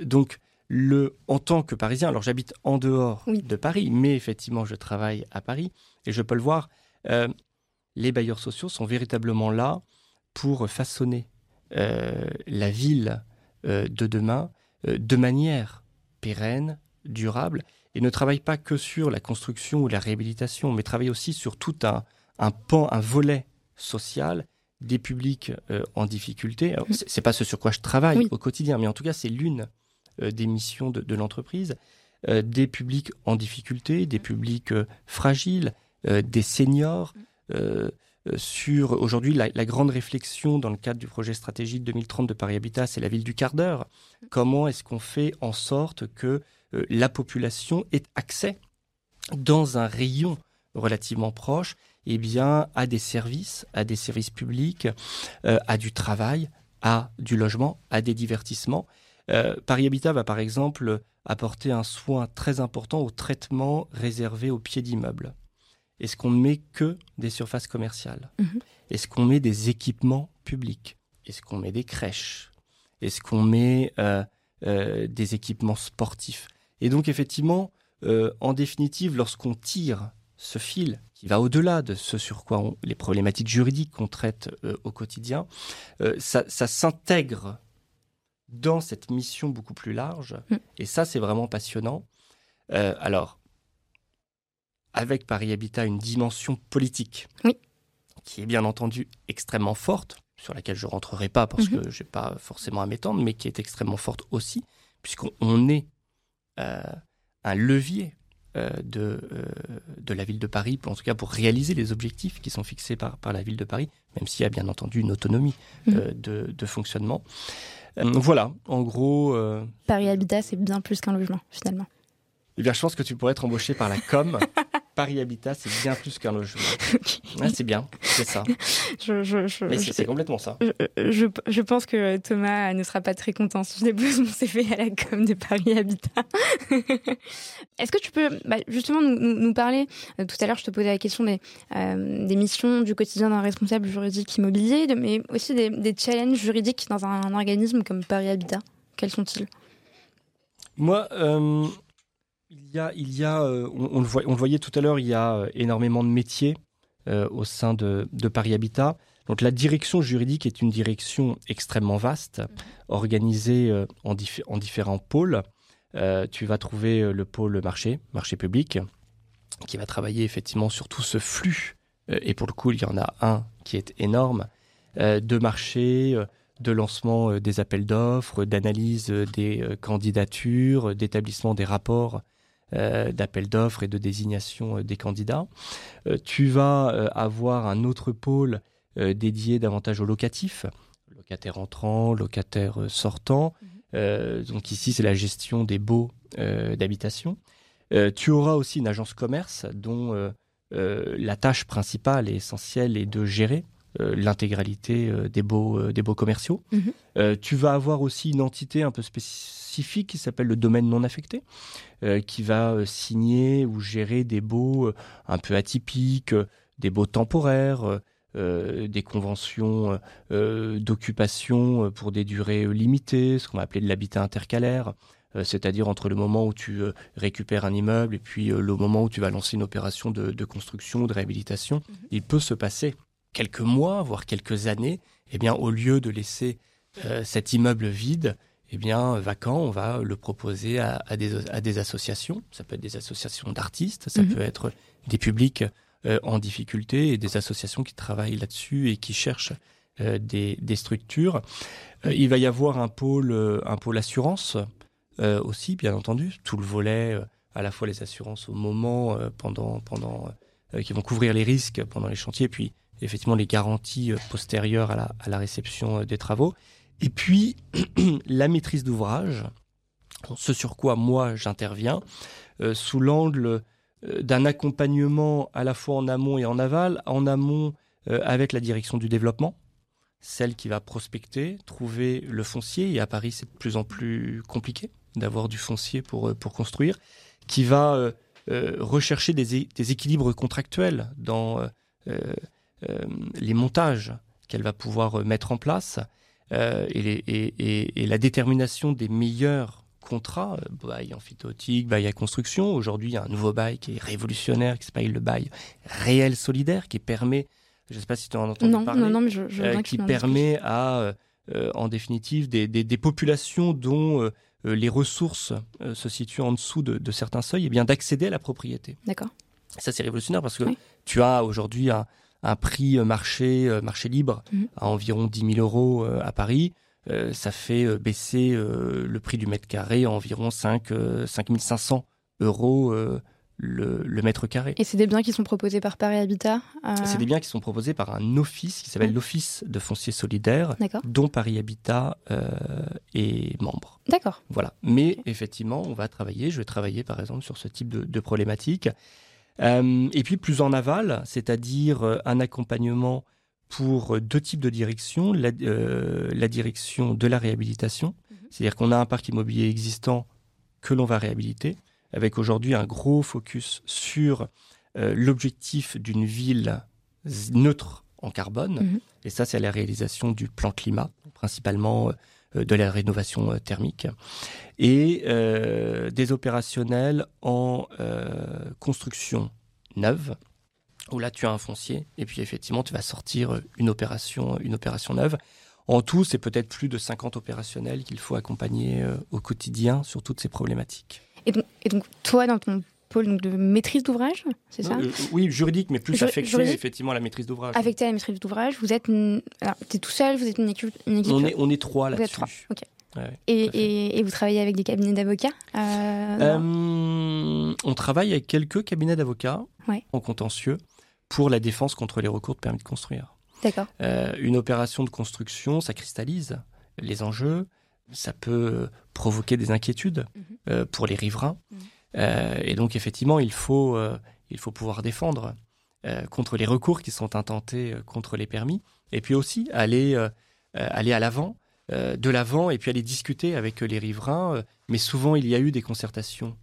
donc le, en tant que Parisien, alors j'habite en dehors de Paris, mais effectivement je travaille à Paris et je peux le voir, euh, les bailleurs sociaux sont véritablement là pour façonner euh, la ville euh, de demain de manière pérenne, durable, et ne travaillent pas que sur la construction ou la réhabilitation, mais travaillent aussi sur tout un, un pan, un volet social des publics en difficulté. Mm. C'est pas ce sur quoi je travaille au quotidien, mais en tout cas c'est l'une des missions de, l'entreprise, euh, des publics en difficulté, des publics euh, fragiles, des seniors. sur aujourd'hui la, grande réflexion dans le cadre du projet stratégique 2030 de Paris Habitat, c'est la ville du quart d'heure. Comment est-ce qu'on fait en sorte que la population ait accès dans un rayon relativement proche eh bien, à des services, à des services publics, à du travail, à du logement, à des divertissements. Euh, Paris Habitat va par exemple apporter un soin très important au traitement réservé aux pieds d'immeubles. Est-ce qu'on ne met que des surfaces commerciales mhm. Est-ce qu'on met des équipements publics Est-ce qu'on met des crèches Est-ce qu'on met euh, euh, des équipements sportifs Et donc effectivement, en définitive, lorsqu'on tire ce fil qui va au-delà de ce sur quoi les problématiques juridiques qu'on traite au quotidien, ça s'intègre dans cette mission beaucoup plus large. Mm. Et ça, c'est vraiment passionnant. Euh, alors, avec Paris Habitat, une dimension politique qui est bien entendu extrêmement forte, sur laquelle je ne rentrerai pas parce mm-hmm. que je n'ai pas forcément à m'étendre, mais qui est extrêmement forte aussi, puisqu'on est euh, un levier de, de la ville de Paris, en tout cas pour réaliser les objectifs qui sont fixés par, par la ville de Paris, même s'il y a bien entendu une autonomie mmh. de, de, fonctionnement. Voilà, en gros... Paris Habitat, c'est bien plus qu'un logement, finalement. Eh bien, je pense que tu pourrais être embauché par la com Paris Habitat, c'est bien plus qu'un logement. c'est bien, c'est ça. Mais c'est complètement ça. Je, pense que Thomas ne sera pas très content si je dépose mon CV à la com de Paris Habitat. Est-ce que tu peux bah, justement nous, parler, euh, tout à l'heure je te posais la question des, euh, des missions du quotidien d'un responsable juridique immobilier, mais aussi des, challenges juridiques dans un, organisme comme Paris Habitat. Quels sont-ils? Moi, euh, y a, il y a euh, on, le voyait tout à l'heure, il y a euh, énormément de métiers euh, au sein de, Paris Habitat. Donc la direction juridique est une direction extrêmement vaste, organisée en, en, différents pôles. tu vas trouver le pôle marché, marché public, qui va travailler effectivement sur tout ce flux. et pour le coup, il y en a un qui est énorme de marché, de lancement des appels d'offres, d'analyse des candidatures, d'établissement des rapports euh, d'appel d'offres et de désignation euh, des candidats. Euh, tu vas avoir un autre pôle dédié davantage aux locatifs, locataires entrants, locataires sortants. Mhm. donc ici, c'est la gestion des baux d'habitation. tu auras aussi une agence commerce dont la tâche principale et essentielle est de gérer l'intégralité des baux, des commerciaux. Mhm. tu vas avoir aussi une entité un peu spécifique qui s'appelle le domaine non affecté, euh, qui va euh, signer ou gérer des baux euh, un peu atypiques, des baux temporaires, des conventions d'occupation pour des durées limitées, ce qu'on va appeler de l'habitat intercalaire c'est-à-dire entre le moment où tu récupères un immeuble et puis le moment où tu vas lancer une opération de, construction, de réhabilitation, mhm. il peut se passer quelques mois, voire quelques années, eh bien, au lieu de laisser cet immeuble vide, eh bien, vacant, on va le proposer à, des, associations. Ça peut être des associations d'artistes, ça mhm. peut être des publics euh, en difficulté et des associations qui travaillent là-dessus et qui cherchent euh, des, structures. Euh, il va y avoir un pôle, un pôle assurance aussi, bien entendu. Tout le volet, à la fois les assurances au moment, pendant, pendant, qui vont couvrir les risques pendant les chantiers, puis effectivement les garanties postérieures à la réception des travaux. Et puis, la maîtrise d'ouvrage, ce sur quoi moi j'interviens, euh, sous l'angle euh, d'un accompagnement à la fois en amont et en aval, en amont euh, avec la direction du développement, celle qui va prospecter, trouver le foncier, et à Paris c'est de plus en plus compliqué d'avoir du foncier pour, construire, qui va rechercher des, équilibres contractuels dans les montages qu'elle va pouvoir mettre en place, euh, et, la détermination des meilleurs contrats, euh, bail amphithéotique, bail à construction. Aujourd'hui, il y a un nouveau bail qui est révolutionnaire, qui s'appelle le bail réel solidaire, qui permet, je ne sais pas si tu en as entendu parler, non, mais je, euh, qui permet à, en définitive, des, populations dont les ressources se situent en dessous de, certains seuils, et eh bien d'accéder à la propriété. D'accord. Ça, c'est révolutionnaire parce que tu as aujourd'hui un, un prix euh, marché, euh, marché libre mhm. à environ 10 000 euros euh, à Paris. ça fait baisser le prix du mètre carré à environ 5, 5 500 euros le, mètre carré. Et c'est des biens qui sont proposés par Paris Habitat C'est des biens qui sont proposés par un office qui s'appelle l'Office de foncier solidaire, dont Paris Habitat est membre. D'accord. Voilà. Mais effectivement, on va travailler, je vais travailler par exemple sur ce type de, de problématique. Et puis plus en aval, c'est-à-dire euh, un accompagnement pour deux types de directions. La, euh, direction de la réhabilitation, mhm. c'est-à-dire qu'on a un parc immobilier existant que l'on va réhabiliter, avec aujourd'hui un gros focus sur l'objectif d'une ville neutre en carbone. Mhm. Et ça, c'est la réalisation du plan climat, principalement euh, de la rénovation euh, thermique, et euh, des opérationnels en construction neuve, où là tu as un foncier, et puis effectivement tu vas sortir une opération, une opération neuve. En tout, c'est peut-être plus de 50 opérationnels qu'il faut accompagner au quotidien sur toutes ces problématiques. Et donc, et donc, toi, dans ton pôle de maîtrise d'ouvrage, c'est ça euh, Oui, juridique, mais plus affecté effectivement à la maîtrise d'ouvrage. Affecté à la maîtrise d'ouvrage, vous êtes, es tout seul, vous êtes une équipe, On est, on est trois là-dessus. et, vous travaillez avec des cabinets d'avocats On travaille avec quelques cabinets d'avocats en contentieux pour la défense contre les recours de permis de construire. D'accord. une opération de construction, ça cristallise les enjeux, ça peut provoquer des inquiétudes mhm. pour les riverains. Mhm. Et donc, effectivement, il faut, il faut pouvoir défendre euh, contre les recours qui sont intentés euh, contre les permis, et puis aussi aller, euh, aller à l'avant, de l'avant, et puis aller discuter avec les riverains. mais souvent, il y a eu des concertations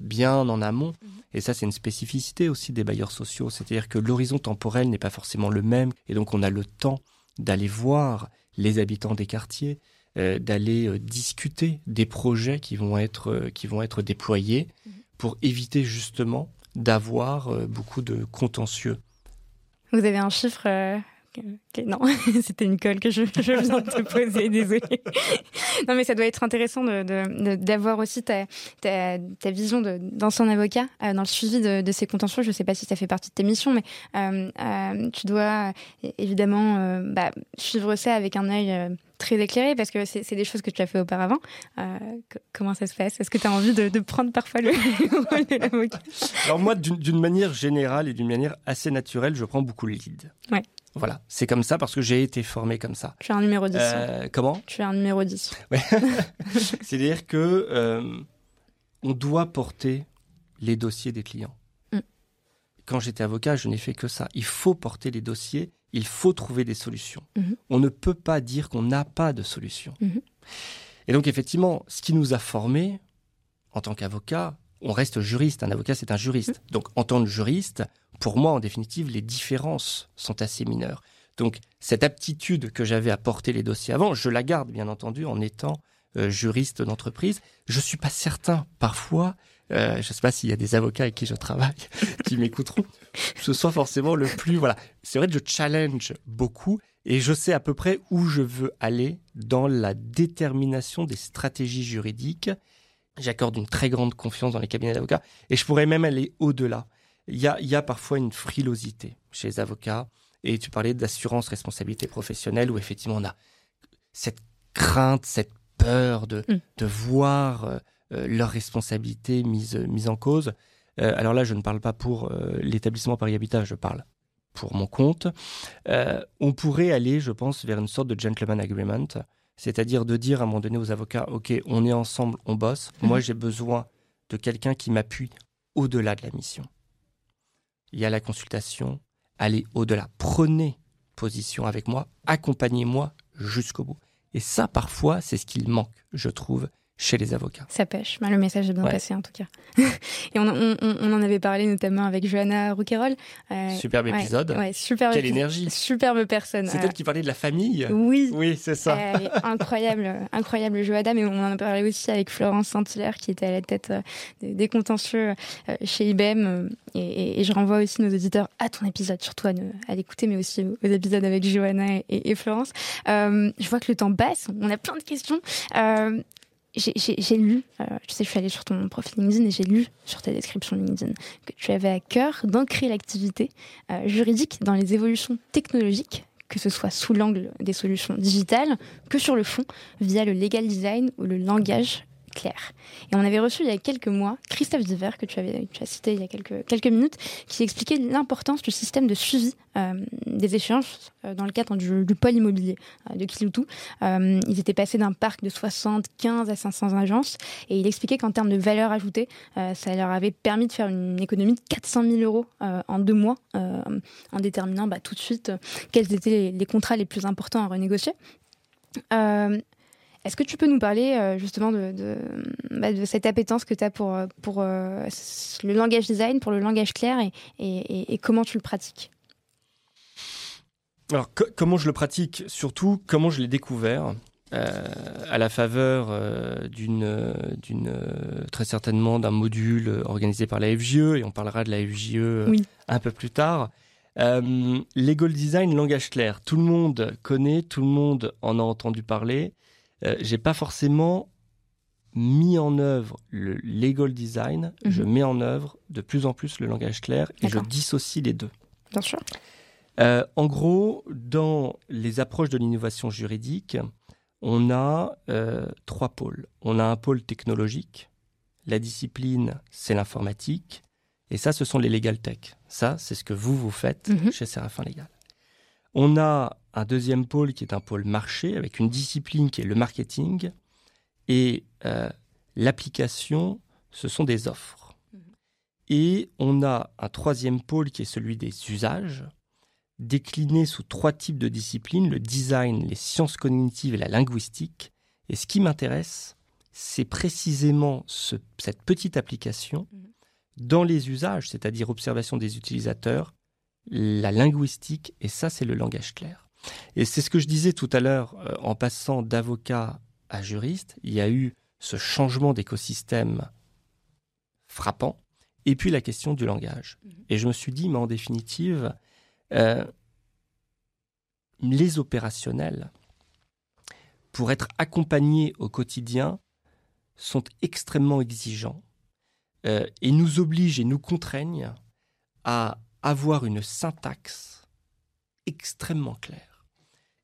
bien en amont, mhm. et ça, c'est une spécificité aussi des bailleurs sociaux, c'est-à-dire que l'horizon temporel n'est pas forcément le même, et donc on a le temps d'aller voir les habitants des quartiers, d'aller discuter des projets qui vont être, qui vont être déployés mhm. pour éviter justement d'avoir euh, beaucoup de contentieux. Vous avez un chiffre euh, Non, c'était une colle que je, viens de te poser, désolée. non, mais ça doit être intéressant d'avoir aussi ta, ta, vision d'ancien avocat euh, dans le suivi de, ces contentieux. Je ne sais pas si ça fait partie de tes missions, mais tu dois évidemment bah, suivre ça avec un œil très éclairé parce que c'est des choses que tu as fait auparavant. Euh, comment ça se passe? Est-ce que tu as envie de, prendre parfois le rôle de l'avocat Alors moi, d'une manière générale et d'une manière assez naturelle, je prends beaucoup le lead. Ouais. Voilà, c'est comme ça parce que j'ai été formé comme ça. Tu es un numéro 10. Euh, comment? Tu es un numéro 10. Ouais. C'est-à-dire que euh, on doit porter les dossiers des clients. Mm. Quand j'étais avocat, je n'ai fait que ça. Il faut porter les dossiers il faut trouver des solutions. Mhm. On ne peut pas dire qu'on n'a pas de solution. Mhm. Et donc effectivement, ce qui nous a formés en tant qu'avocat, on reste juriste. Un avocat, c'est un juriste. Mhm. Donc en tant que juriste, pour moi, en définitive, les différences sont assez mineures. Donc cette aptitude que j'avais à porter les dossiers avant, je la garde bien entendu en étant juriste d'entreprise. Je suis pas certain parfois euh, je ne sais pas s'il y a des avocats avec qui je travaille qui m'écouteront, ce soit forcément le plus. Voilà. C'est vrai que je challenge beaucoup et je sais à peu près où je veux aller dans la détermination des stratégies juridiques. J'accorde une très grande confiance dans les cabinets d'avocats et je pourrais même aller au-delà. Il y, a, y a parfois une frilosité chez les avocats et tu parlais d'assurance responsabilité professionnelle où effectivement on a cette crainte, cette peur de, mm. de voir euh, euh, leurs responsabilités mises, mise en cause. Euh, alors là, je ne parle pas pour euh, l'établissement Paris Habitat, je parle pour mon compte. on pourrait aller, je pense, vers une sorte de gentleman agreement, c'est-à-dire de dire à un moment donné aux avocats, OK, on est ensemble, on bosse. Mhm. Moi, j'ai besoin de quelqu'un qui m'appuie au-delà de la mission. Il y a la consultation, allez au-delà, prenez position avec moi, accompagnez-moi jusqu'au bout. Et ça, parfois, c'est ce qu'il manque, je trouve, chez les avocats. Ça pêche. le message est bien passé en tout cas. et on, en avait parlé notamment avec Johanna Rouquayrol. Euh, superbe épisode. Ouais, superbe Quelle énergie. Superbe personne. C'est elle qui parlait de la famille. Oui. Oui, c'est ça. incroyable, incroyable Johanna. Mais on en a parlé aussi avec Florence Saint-Hilaire qui était à la tête euh, des, contentieux euh, chez IBM. Et, je renvoie aussi nos auditeurs à ton épisode, surtout à, l'écouter, mais aussi aux, épisodes avec Johanna et, Florence. je vois que le temps passe. On a plein de questions j'ai lu, euh, tu sais, je suis allée sur ton profil LinkedIn et j'ai lu sur ta description LinkedIn que tu avais à cœur d'ancrer l'activité euh, juridique dans les évolutions technologiques, que ce soit sous l'angle des solutions digitales que sur le fond via le legal design ou le langage Et on avait reçu il y a quelques mois Christophe Diver, que tu, avais, tu as cité il y a quelques, quelques minutes, qui expliquait l'importance du système de suivi euh, des échéances euh, dans le cadre du, pôle immobilier euh, de Kiloutou. ils étaient passés d'un parc de 75 à 500 agences et il expliquait qu'en termes de valeur ajoutée, ça leur avait permis de faire une économie de 400 000 euros en deux mois en déterminant bah, tout de suite quels étaient les, contrats les plus importants à renégocier. Est-ce que tu peux nous parler euh, justement de, bah, de, cette appétence que tu as pour, euh, pour euh, le langage design, pour le langage clair et, et, comment tu le pratiques? Alors, comment je le pratique? Surtout, comment je l'ai découvert à la faveur d'une, d'une très certainement d'un module organisé par la FGE, et on parlera de la FGE un peu plus tard. Legal design, langage clair. Tout le monde connaît, tout le monde en a entendu parler. Euh, j'ai pas forcément mis en œuvre le legal design, je mhm. mets en œuvre de plus en plus le langage clair et je dissocie les deux. Bien sûr. Euh, en gros, dans les approches de l'innovation juridique, on a trois pôles. On a un pôle technologique. La discipline, c'est l'informatique. Et ça, ce sont les legal tech. Ça, c'est ce que vous, vous faites mhm. chez Séraphin Légal. On a un deuxième pôle qui est un pôle marché, avec une discipline qui est le marketing. Et euh, l'application, ce sont des offres. Mhm. Et on a un troisième pôle qui est celui des usages, décliné sous trois types de disciplines, le design, les sciences cognitives et la linguistique. Et ce qui m'intéresse, c'est précisément cette petite application mhm dans les usages, c'est-à-dire observation des utilisateurs, la linguistique, et ça c'est le langage clair. Et c'est ce que je disais tout à l'heure, euh, en passant d'avocat à juriste, il y a eu ce changement d'écosystème frappant, et puis la question du langage. Mhm. Et je me suis dit, mais en définitive, euh, les opérationnels, pour être accompagnés au quotidien, sont extrêmement exigeants euh, et nous oblige et nous contraignent à avoir une syntaxe extrêmement claire.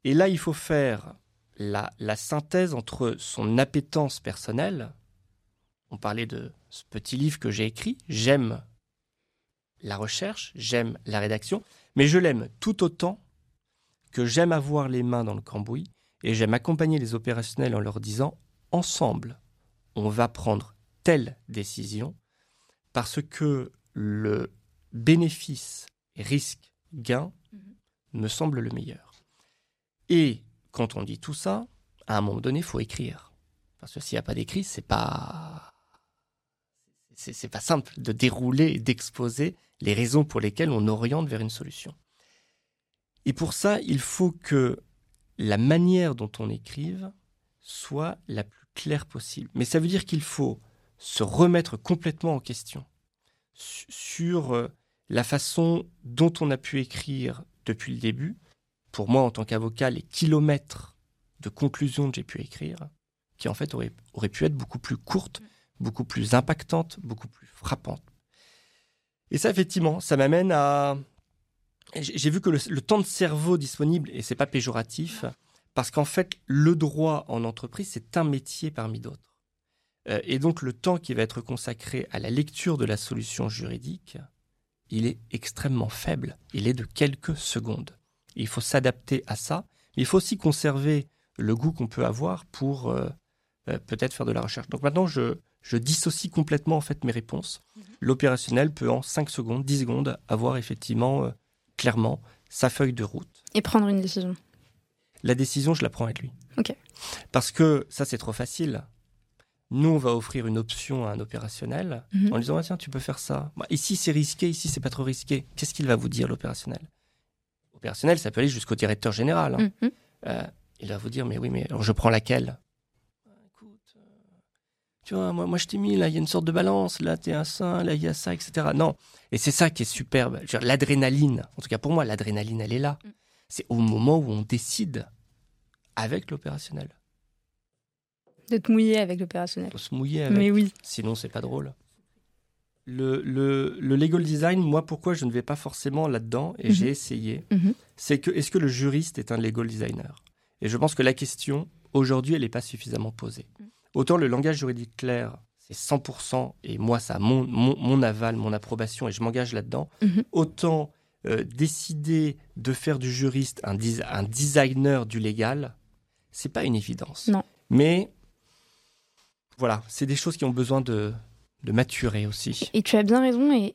Et là, il faut faire la, synthèse entre son appétence personnelle. On parlait de ce petit livre que j'ai écrit. J'aime la recherche, j'aime la rédaction, mais je l'aime tout autant que j'aime avoir les mains dans le cambouis et j'aime accompagner les opérationnels en leur disant ensemble, on va prendre telle décision parce que le bénéfice risque-gain mhm. me semble le meilleur. Et quand on dit tout ça, à un moment donné, il faut écrire. Parce que s'il n'y a pas d'écrit, c'est pas c'est pas simple de dérouler et d'exposer les raisons pour lesquelles on oriente vers une solution. Et pour ça, il faut que la manière dont on écrive soit la plus claire possible. Mais ça veut dire qu'il faut se remettre complètement en question sur euh, la façon dont on a pu écrire depuis le début. Pour moi, en tant qu'avocat, les kilomètres de conclusions que j'ai pu écrire, qui en fait auraient, pu être beaucoup plus courtes, beaucoup plus impactantes, beaucoup plus frappantes. Et ça, effectivement, ça m'amène à... J'ai vu que le, temps de cerveau disponible, et c'est pas péjoratif, parce qu'en fait, le droit en entreprise, c'est un métier parmi d'autres. Euh, et donc le temps qui va être consacré à la lecture de la solution juridique, il est extrêmement faible. Il est de quelques secondes. Il faut s'adapter à ça, mais il faut aussi conserver le goût qu'on peut avoir pour euh, euh, peut-être faire de la recherche. Donc maintenant, je, je dissocie complètement en fait mes réponses. Mhm. L'opérationnel peut en 5 secondes, 10 secondes avoir effectivement clairement sa feuille de route. Et prendre une décision. La décision, je la prends avec lui. Ok. Parce que ça, c'est trop facile. Nous, on va offrir une option à un opérationnel mhm. en lui disant tiens, tu peux faire ça. Bah, ici, c'est risqué, ici, c'est pas trop risqué. Qu'est-ce qu'il va vous dire, l'opérationnel? Opérationnel, ça peut aller jusqu'au directeur général. Hein. Mhm. Euh, il va vous dire mais oui, mais alors je prends laquelle? Écoute, euh, tu vois, moi, moi je t'ai mis là, il y a une sorte de balance, là, tu es un sein, là, il y a ça, etc. Non. Et c'est ça qui est superbe. L'adrénaline, en tout cas pour moi, l'adrénaline, elle est là. Mm. C'est au moment où on décide avec l'opérationnel. De te mouiller avec l'opérationnel. Se mouiller avec. Mais oui. Sinon, c'est pas drôle. Le, le, le, legal design, moi, pourquoi je ne vais pas forcément là-dedans, et j'ai mhm. essayé, mhm. c'est que est-ce que le juriste est un legal designer? Et je pense que la question, aujourd'hui, elle n'est pas suffisamment posée. Mhm. Autant le langage juridique clair, c'est 100%, et moi, ça a mon, mon, aval, mon approbation, et je m'engage là-dedans. Autant euh, décider de faire du juriste un, un designer du légal, c'est pas une évidence. Non. Mais voilà, c'est des choses qui ont besoin de, maturer aussi. Et tu as bien raison, et,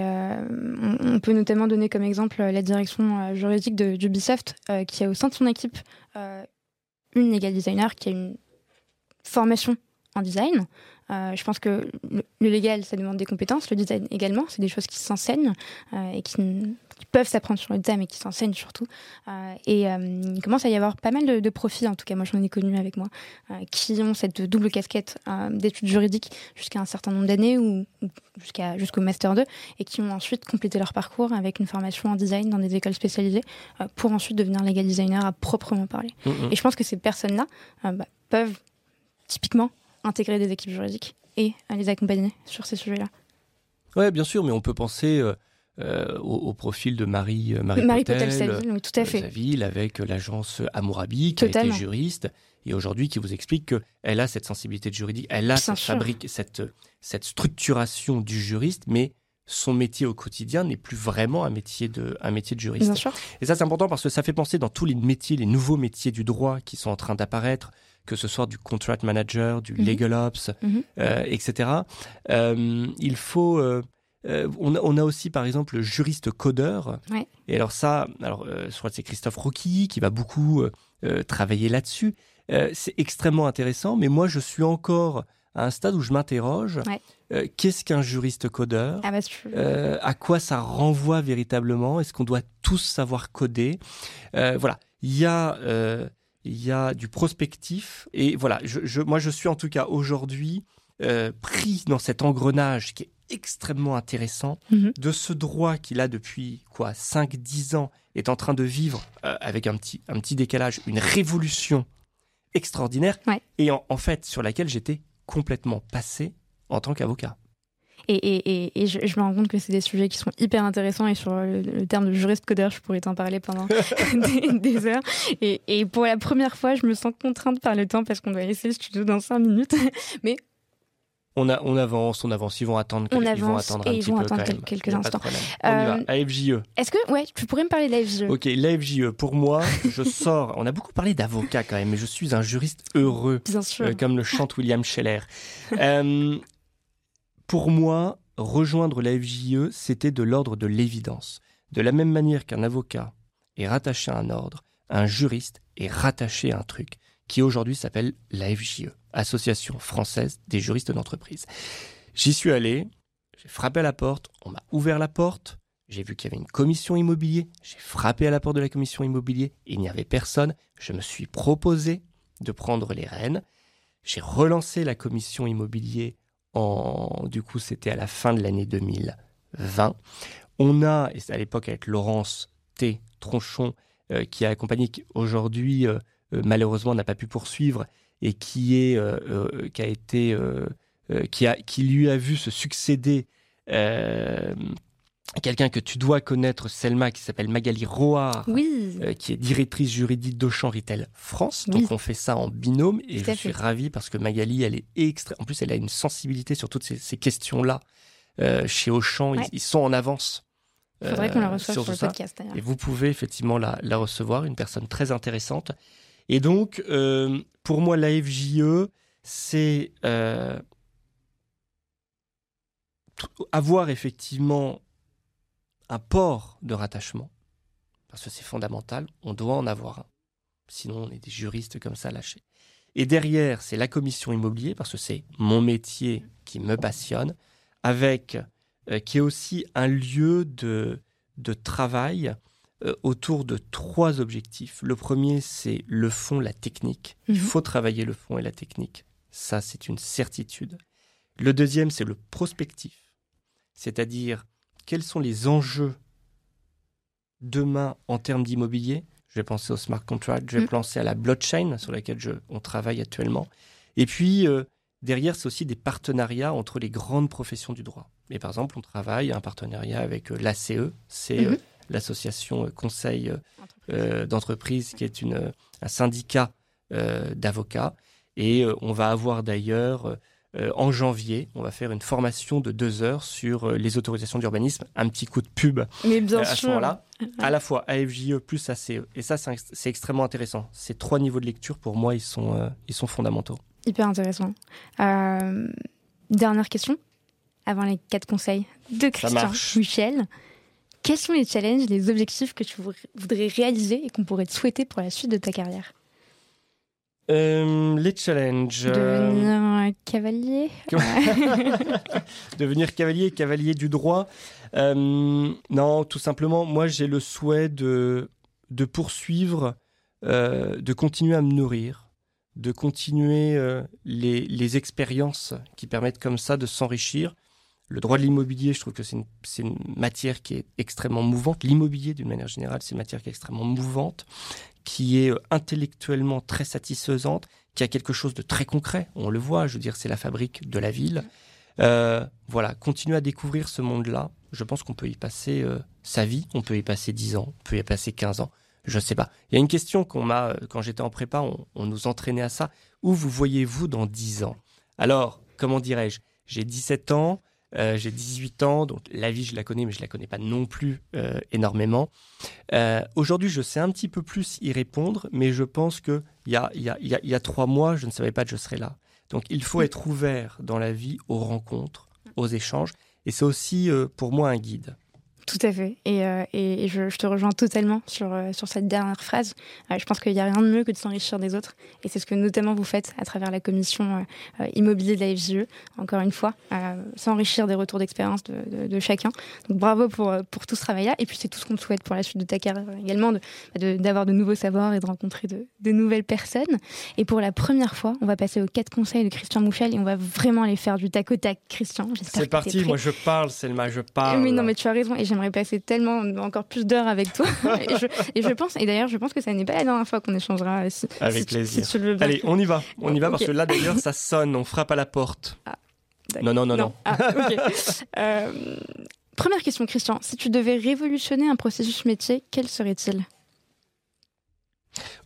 euh, on, peut notamment donner comme exemple la direction euh, juridique d'Ubisoft, euh, qui a au sein de son équipe une legal designer qui a une formation en design. je pense que le, le, légal, ça demande des compétences, le design également, c'est des choses qui s'enseignent et qui qui peuvent s'apprendre sur le thème et qui s'enseignent surtout. Euh, et euh, il commence à y avoir pas mal de, profils, en tout cas moi j'en ai connu avec moi, euh, qui ont cette double casquette d'études juridiques jusqu'à un certain nombre d'années ou, jusqu'à jusqu'au master 2 et qui ont ensuite complété leur parcours avec une formation en design dans des écoles spécialisées pour ensuite devenir legal designer à proprement parler. Mm, mm. Et je pense que ces personnes-là bah, peuvent typiquement intégrer des équipes juridiques et les accompagner sur ces sujets-là. Ouais, bien sûr, mais on peut penser euh, au, profil de Marie, euh, Marie, Marie Potel, Potel oui, tout à fait. Sa ville avec l'agence Amourabi, qui a été juriste et aujourd'hui qui vous explique qu'elle a cette sensibilité juridique, elle a cette fabrique, cette, cette structuration du juriste, mais son métier au quotidien n'est plus vraiment un métier de, un métier de juriste. Et ça, c'est important parce que ça fait penser dans tous les métiers, les nouveaux métiers du droit qui sont en train d'apparaître, que ce soit du contract manager, du mhm. legal ops, mhm. euh, etc. Euh, il faut. Euh, on, a, aussi, par exemple, le juriste codeur. Et alors ça, alors, je crois que c'est Christophe Rocky qui va beaucoup travailler là-dessus. c'est extrêmement intéressant, mais moi, je suis encore à un stade où je m'interroge. Qu'est-ce qu'un juriste codeur? Ah bah, À quoi ça renvoie véritablement? Est-ce qu'on doit tous savoir coder? Voilà, il y a il y a du prospectif. Et voilà, je, moi je suis en tout cas aujourd'hui euh, pris dans cet engrenage qui est extrêmement intéressant mhm. de ce droit qu'il a depuis quoi 5-10 ans est en train de vivre euh, avec un petit, un petit décalage, une révolution extraordinaire et en fait sur laquelle j'étais complètement passé en tant qu'avocat. Et, je, me rends compte que c'est des sujets qui sont hyper intéressants et sur le, terme de juriste codeur, je pourrais t'en parler pendant des, heures. Et, pour la première fois, je me sens contrainte par le temps parce qu'on doit laisser le studio dans cinq minutes. Mais on, a, on avance, on avance. Ils vont attendre, on ils vont attendre un et ils vont attendre quelques instants. On y va. AFJE. Euh, est-ce que, ouais, tu pourrais me parler de l'AFJE Ok, l'AFJE, pour moi, je sors. On a beaucoup parlé d'avocat quand même, mais je suis un juriste heureux. Bien sûr. Euh, comme le chante William Scheller. euh, pour moi, rejoindre la FJE, c'était de l'ordre de l'évidence. De la même manière qu'un avocat est rattaché à un ordre, un juriste est rattaché à un truc qui aujourd'hui s'appelle la FJE, Association française des juristes d'entreprise. J'y suis allé, j'ai frappé à la porte, on m'a ouvert la porte, j'ai vu qu'il y avait une commission immobilier, j'ai frappé à la porte de la commission immobilier, il n'y avait personne, je me suis proposé de prendre les rênes, j'ai relancé la commission immobilier du coup, c'était à la fin de l'année 2020. On a, et c'est à l'époque avec Laurence T. Tronchon, euh, qui a accompagné, qui aujourd'hui, euh, euh, malheureusement, n'a pas pu poursuivre et qui est, qui a été, qui a, qui lui a vu se succéder quelqu'un que tu dois connaître, Selma, qui s'appelle Magali Roard, euh, qui est directrice juridique d'Auchan Retail France. Donc on fait ça en binôme et je suis ravi parce que Magali, elle est extra... En plus, elle a une sensibilité sur toutes ces, questions-là. Euh, chez Auchan, ils, sont en avance. Il faudrait qu'on la euh, reçoive sur, le podcast. Et vous pouvez effectivement la, la, recevoir, une personne très intéressante. Et donc, pour moi, la FJE, c'est avoir effectivement un port de rattachement, parce que c'est fondamental, on doit en avoir un. Sinon, on est des juristes comme ça lâchés. Et derrière, c'est la commission immobilier, parce que c'est mon métier qui me passionne, avec euh, qui est aussi un lieu de, de travail euh, autour de trois objectifs. Le premier, c'est le fond, la technique. Il mhm. faut travailler le fond et la technique. Ça, c'est une certitude. Le deuxième, c'est le prospectif, c'est-à-dire quels sont les enjeux demain en termes d'immobilier? Je vais penser au smart contract, je vais mm. penser à la blockchain sur laquelle on travaille actuellement. Et puis, euh, derrière, c'est aussi des partenariats entre les grandes professions du droit. Et par exemple, on travaille un partenariat avec euh, l'ACE, c'est euh. L'association conseil d'entreprise qui est une, un syndicat d'avocats. Et on va avoir d'ailleurs euh, en janvier, on va faire une formation de deux heures sur euh, les autorisations d'urbanisme. Un petit coup de pub Mais bien euh, à ce moment-là. À la fois AFJE plus ACE. Et ça, c'est extrêmement intéressant. Ces trois niveaux de lecture, pour moi, ils sont, ils sont fondamentaux. Hyper intéressant. dernière question, avant les quatre conseils de Christian Michel. Quels sont les challenges, les objectifs que tu voudrais réaliser et qu'on pourrait te souhaiter pour la suite de ta carrière euh, les challenges. Devenir cavalier. Devenir cavalier, cavalier du droit. Euh, non, tout simplement, moi j'ai le souhait de, de poursuivre, euh, de continuer à me nourrir, de continuer les, les, expériences qui permettent comme ça de s'enrichir. Le droit de l'immobilier, je trouve que c'est une, une, matière qui est extrêmement mouvante. L'immobilier, d'une manière générale, c'est une matière qui est extrêmement mouvante, qui est euh, intellectuellement très satisfaisante, qui a quelque chose de très concret. On le voit, je veux dire, c'est la fabrique de la ville. Euh, voilà, continuer à découvrir ce monde-là. Je pense qu'on peut y passer euh, sa vie, on peut y passer 10 ans, on peut y passer 15 ans. Je ne sais pas. Il y a une question qu'on m'a, quand j'étais en prépa, on, nous entraînait à ça. Où vous voyez-vous dans 10 ans? Alors, comment dirais-je? J'ai 17 ans, euh, j'ai 18 ans, donc la vie, je la connais, mais je la connais pas non plus euh, énormément. Euh, aujourd'hui, je sais un petit peu plus y répondre, mais je pense qu'il y y a trois mois, je ne savais pas que je serais là. Donc, il faut être ouvert dans la vie aux rencontres, aux échanges, et c'est aussi pour moi un guide. Tout à fait. Et, euh, et je, je, te rejoins totalement sur, euh, sur cette dernière phrase. Euh, je pense qu'il n'y a rien de mieux que de s'enrichir des autres. Et c'est ce que notamment vous faites à travers la commission immobilier de la FGE, encore une fois, s'enrichir des retours d'expérience de, de, chacun. Donc bravo pour, pour tout ce travail-là. Et puis c'est tout ce qu'on te souhaite pour la suite de ta carrière également, d'avoir de, de, nouveaux savoirs et de rencontrer de, nouvelles personnes. Et pour la première fois, on va passer aux quatre conseils de Christian Mouchel et on va vraiment aller faire du tac au tac, Christian. C'est parti, moi je parle, Selma, je parle. Oui, non, mais tu as raison. Et j'aimerais passer tellement, encore plus d'heures avec toi. et, je, pense, et d'ailleurs, je pense que ça n'est pas la dernière fois qu'on échangera. avec plaisir. Allez, on y va. On y va parce que là, d'ailleurs, ça sonne. On frappe à la porte. Ah, non, non, non, non. Ah, euh, première question, Christian. Si tu devais révolutionner un processus métier, quel serait-il?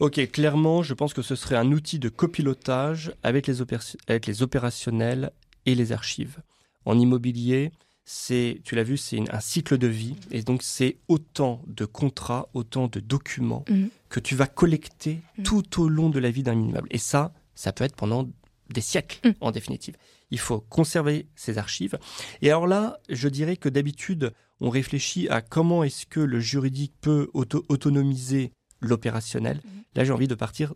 Ok, clairement, je pense que ce serait un outil de copilotage avec les, avec les opérationnels et les archives. En immobilier, c'est, tu l'as vu, c'est un cycle de vie. Et donc, c'est autant de contrats, autant de documents mhm. que tu vas collecter mhm. tout au long de la vie d'un immeuble. Et ça, ça peut être pendant des siècles, mhm. en définitive. Il faut conserver ces archives. Et alors là, je dirais que d'habitude, on réfléchit à comment est-ce que le juridique peut autonomiser l'opérationnel. Là, j'ai envie de partir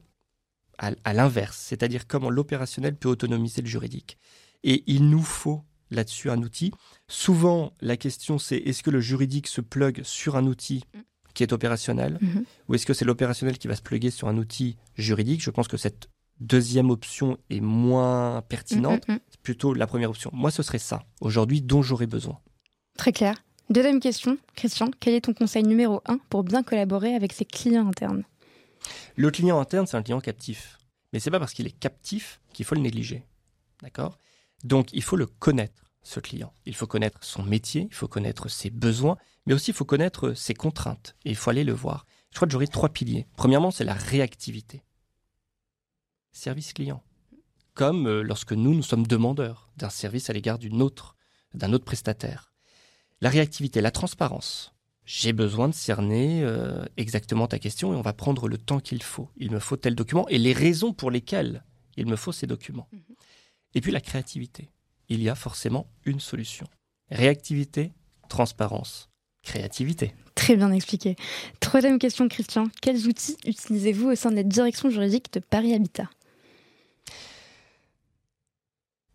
à l'inverse, c'est-à-dire comment l'opérationnel peut autonomiser le juridique. Et il nous faut là-dessus un outil. Souvent, la question c'est est-ce que le juridique se plug sur un outil qui est opérationnel mhm. ou est-ce que c'est l'opérationnel qui va se plugger sur un outil juridique? Je pense que cette deuxième option est moins pertinente. Mhm, mhm. C'est plutôt la première option. Moi, ce serait ça, aujourd'hui, dont j'aurais besoin. Très clair. Deuxième question, Christian, quel est ton conseil numéro un pour bien collaborer avec ses clients internes? Le client interne, c'est un client captif. Mais c'est pas parce qu'il est captif qu'il faut le négliger. D'accord? Donc, il faut le connaître ce client. Il faut connaître son métier, il faut connaître ses besoins, mais aussi il faut connaître ses contraintes et il faut aller le voir. Je crois que j'aurais trois piliers. Premièrement, c'est la réactivité. Service client. Comme euh, lorsque nous, nous sommes demandeurs d'un service à l'égard d'une autre, d'un autre prestataire. La réactivité, la transparence. J'ai besoin de cerner euh, exactement ta question et on va prendre le temps qu'il faut. Il me faut tel document et les raisons pour lesquelles il me faut ces documents. Mhm. Et puis la créativité il y a forcément une solution. Réactivité, transparence, créativité. Très bien expliqué. Troisième question, Christian. Quels outils utilisez-vous au sein de la direction juridique de Paris Habitat?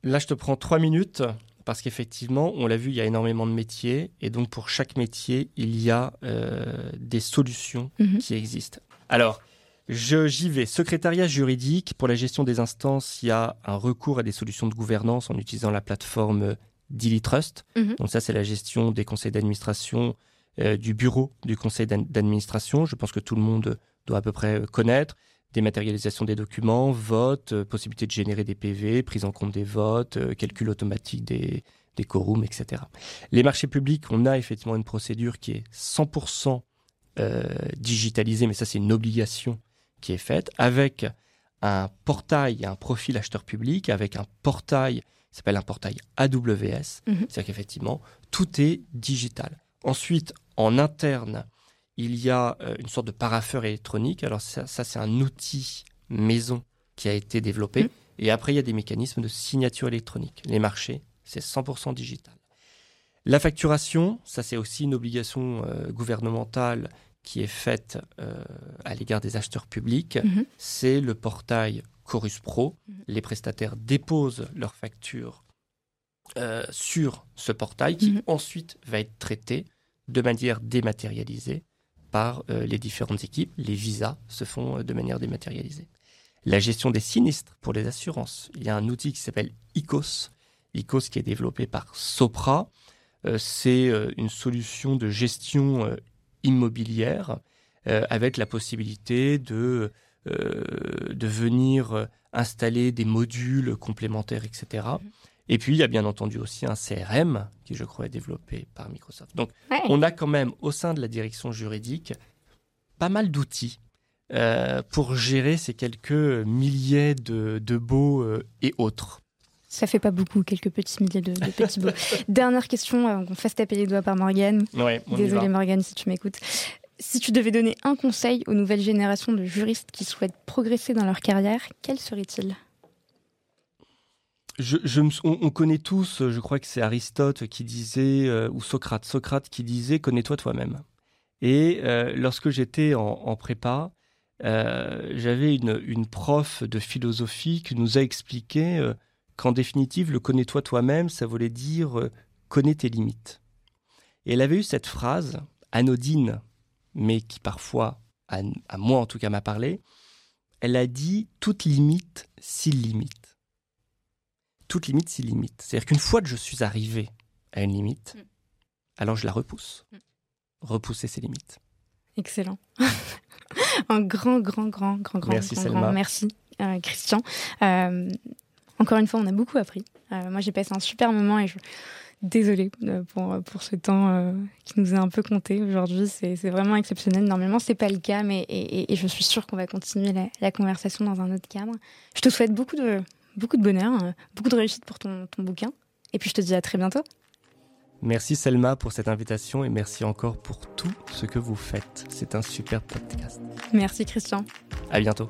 Là, je te prends trois minutes parce qu'effectivement, on l'a vu, il y a énormément de métiers et donc pour chaque métier, il y a euh, des solutions mhm. qui existent. Alors, J'y vais. Secrétariat juridique. Pour la gestion des instances, il y a un recours à des solutions de gouvernance en utilisant la plateforme DiliTrust. Mhm. Donc ça, c'est la gestion des conseils d'administration, euh, du bureau du conseil d'administration. Je pense que tout le monde doit à peu près euh, connaître. Dématérialisation des documents, vote, euh, possibilité de générer des PV, prise en compte des votes, calcul automatique des, des quorums, etc. Les marchés publics, on a effectivement une procédure qui est 100% digitalisée, mais ça c'est une obligation qui est faite avec un portail, un profil acheteur public, avec un portail qui s'appelle un portail AWS. Mhm. C'est-à-dire qu'effectivement, tout est digital. Ensuite, en interne, il y a euh, une sorte de paraffeur électronique. Alors ça, c'est un outil maison qui a été développé. Mhm. Et après, il y a des mécanismes de signature électronique. Les marchés, c'est 100% digital. La facturation, ça c'est aussi une obligation euh, gouvernementale qui est faite euh, à l'égard des acheteurs publics, mhm. c'est le portail Chorus Pro. Mhm. Les prestataires déposent leurs factures euh, sur ce portail qui mhm. ensuite va être traité de manière dématérialisée par euh, les différentes équipes. Les visas se font de manière dématérialisée. La gestion des sinistres pour les assurances. Il y a un outil qui s'appelle ICOS. ICOS qui est développé par Sopra. c'est une solution de gestion immobilière euh, avec la possibilité de, euh, de venir installer des modules complémentaires, etc. Et puis, il y a bien entendu aussi un CRM qui, je crois, est développé par Microsoft. Donc, on a quand même, au sein de la direction juridique, pas mal d'outils pour gérer ces quelques milliers de, de beaux et autres. Ça fait pas beaucoup, quelques petits milliers de, petits beaux. Dernière question, on qu'on fasse taper les doigts par Morgane. Ouais, Désolée Morgane si tu m'écoutes. Si tu devais donner un conseil aux nouvelles générations de juristes qui souhaitent progresser dans leur carrière, quel serait-il? Je, on, connaît tous, je crois que c'est Aristote qui disait, euh, ou Socrate, Socrate qui disait connais-toi toi-même. Et euh, lorsque j'étais en, prépa, euh, j'avais une, une, prof de philosophie qui nous a expliqué qu'en définitive, le connais-toi toi-même, ça voulait dire connais tes limites. Et elle avait eu cette phrase anodine mais qui parfois, à, moi en tout cas, m'a parlé, elle a dit toute limite s'il limite. Toute limite s'il limite. C'est-à-dire qu'une fois que je suis arrivé à une limite, mm. alors je la repousse. Mm. Repousser ses limites. Excellent. Un grand, grand, grand, grand, grand, merci, grand, merci, euh, Christian. Euh, encore une fois, on a beaucoup appris. Euh, moi, j'ai passé un super moment et je, Désolée euh, pour, pour ce temps euh, qui nous est un peu compté aujourd'hui. C'est vraiment exceptionnel. Normalement, c'est pas le cas, mais et, je suis sûre qu'on va continuer la, conversation dans un autre cadre. Je te souhaite beaucoup de, beaucoup de bonheur, euh, beaucoup de réussite pour ton, ton bouquin. Et puis, je te dis à très bientôt. Merci Selma pour cette invitation et merci encore pour tout ce que vous faites. C'est un super podcast. Merci Christian. À bientôt.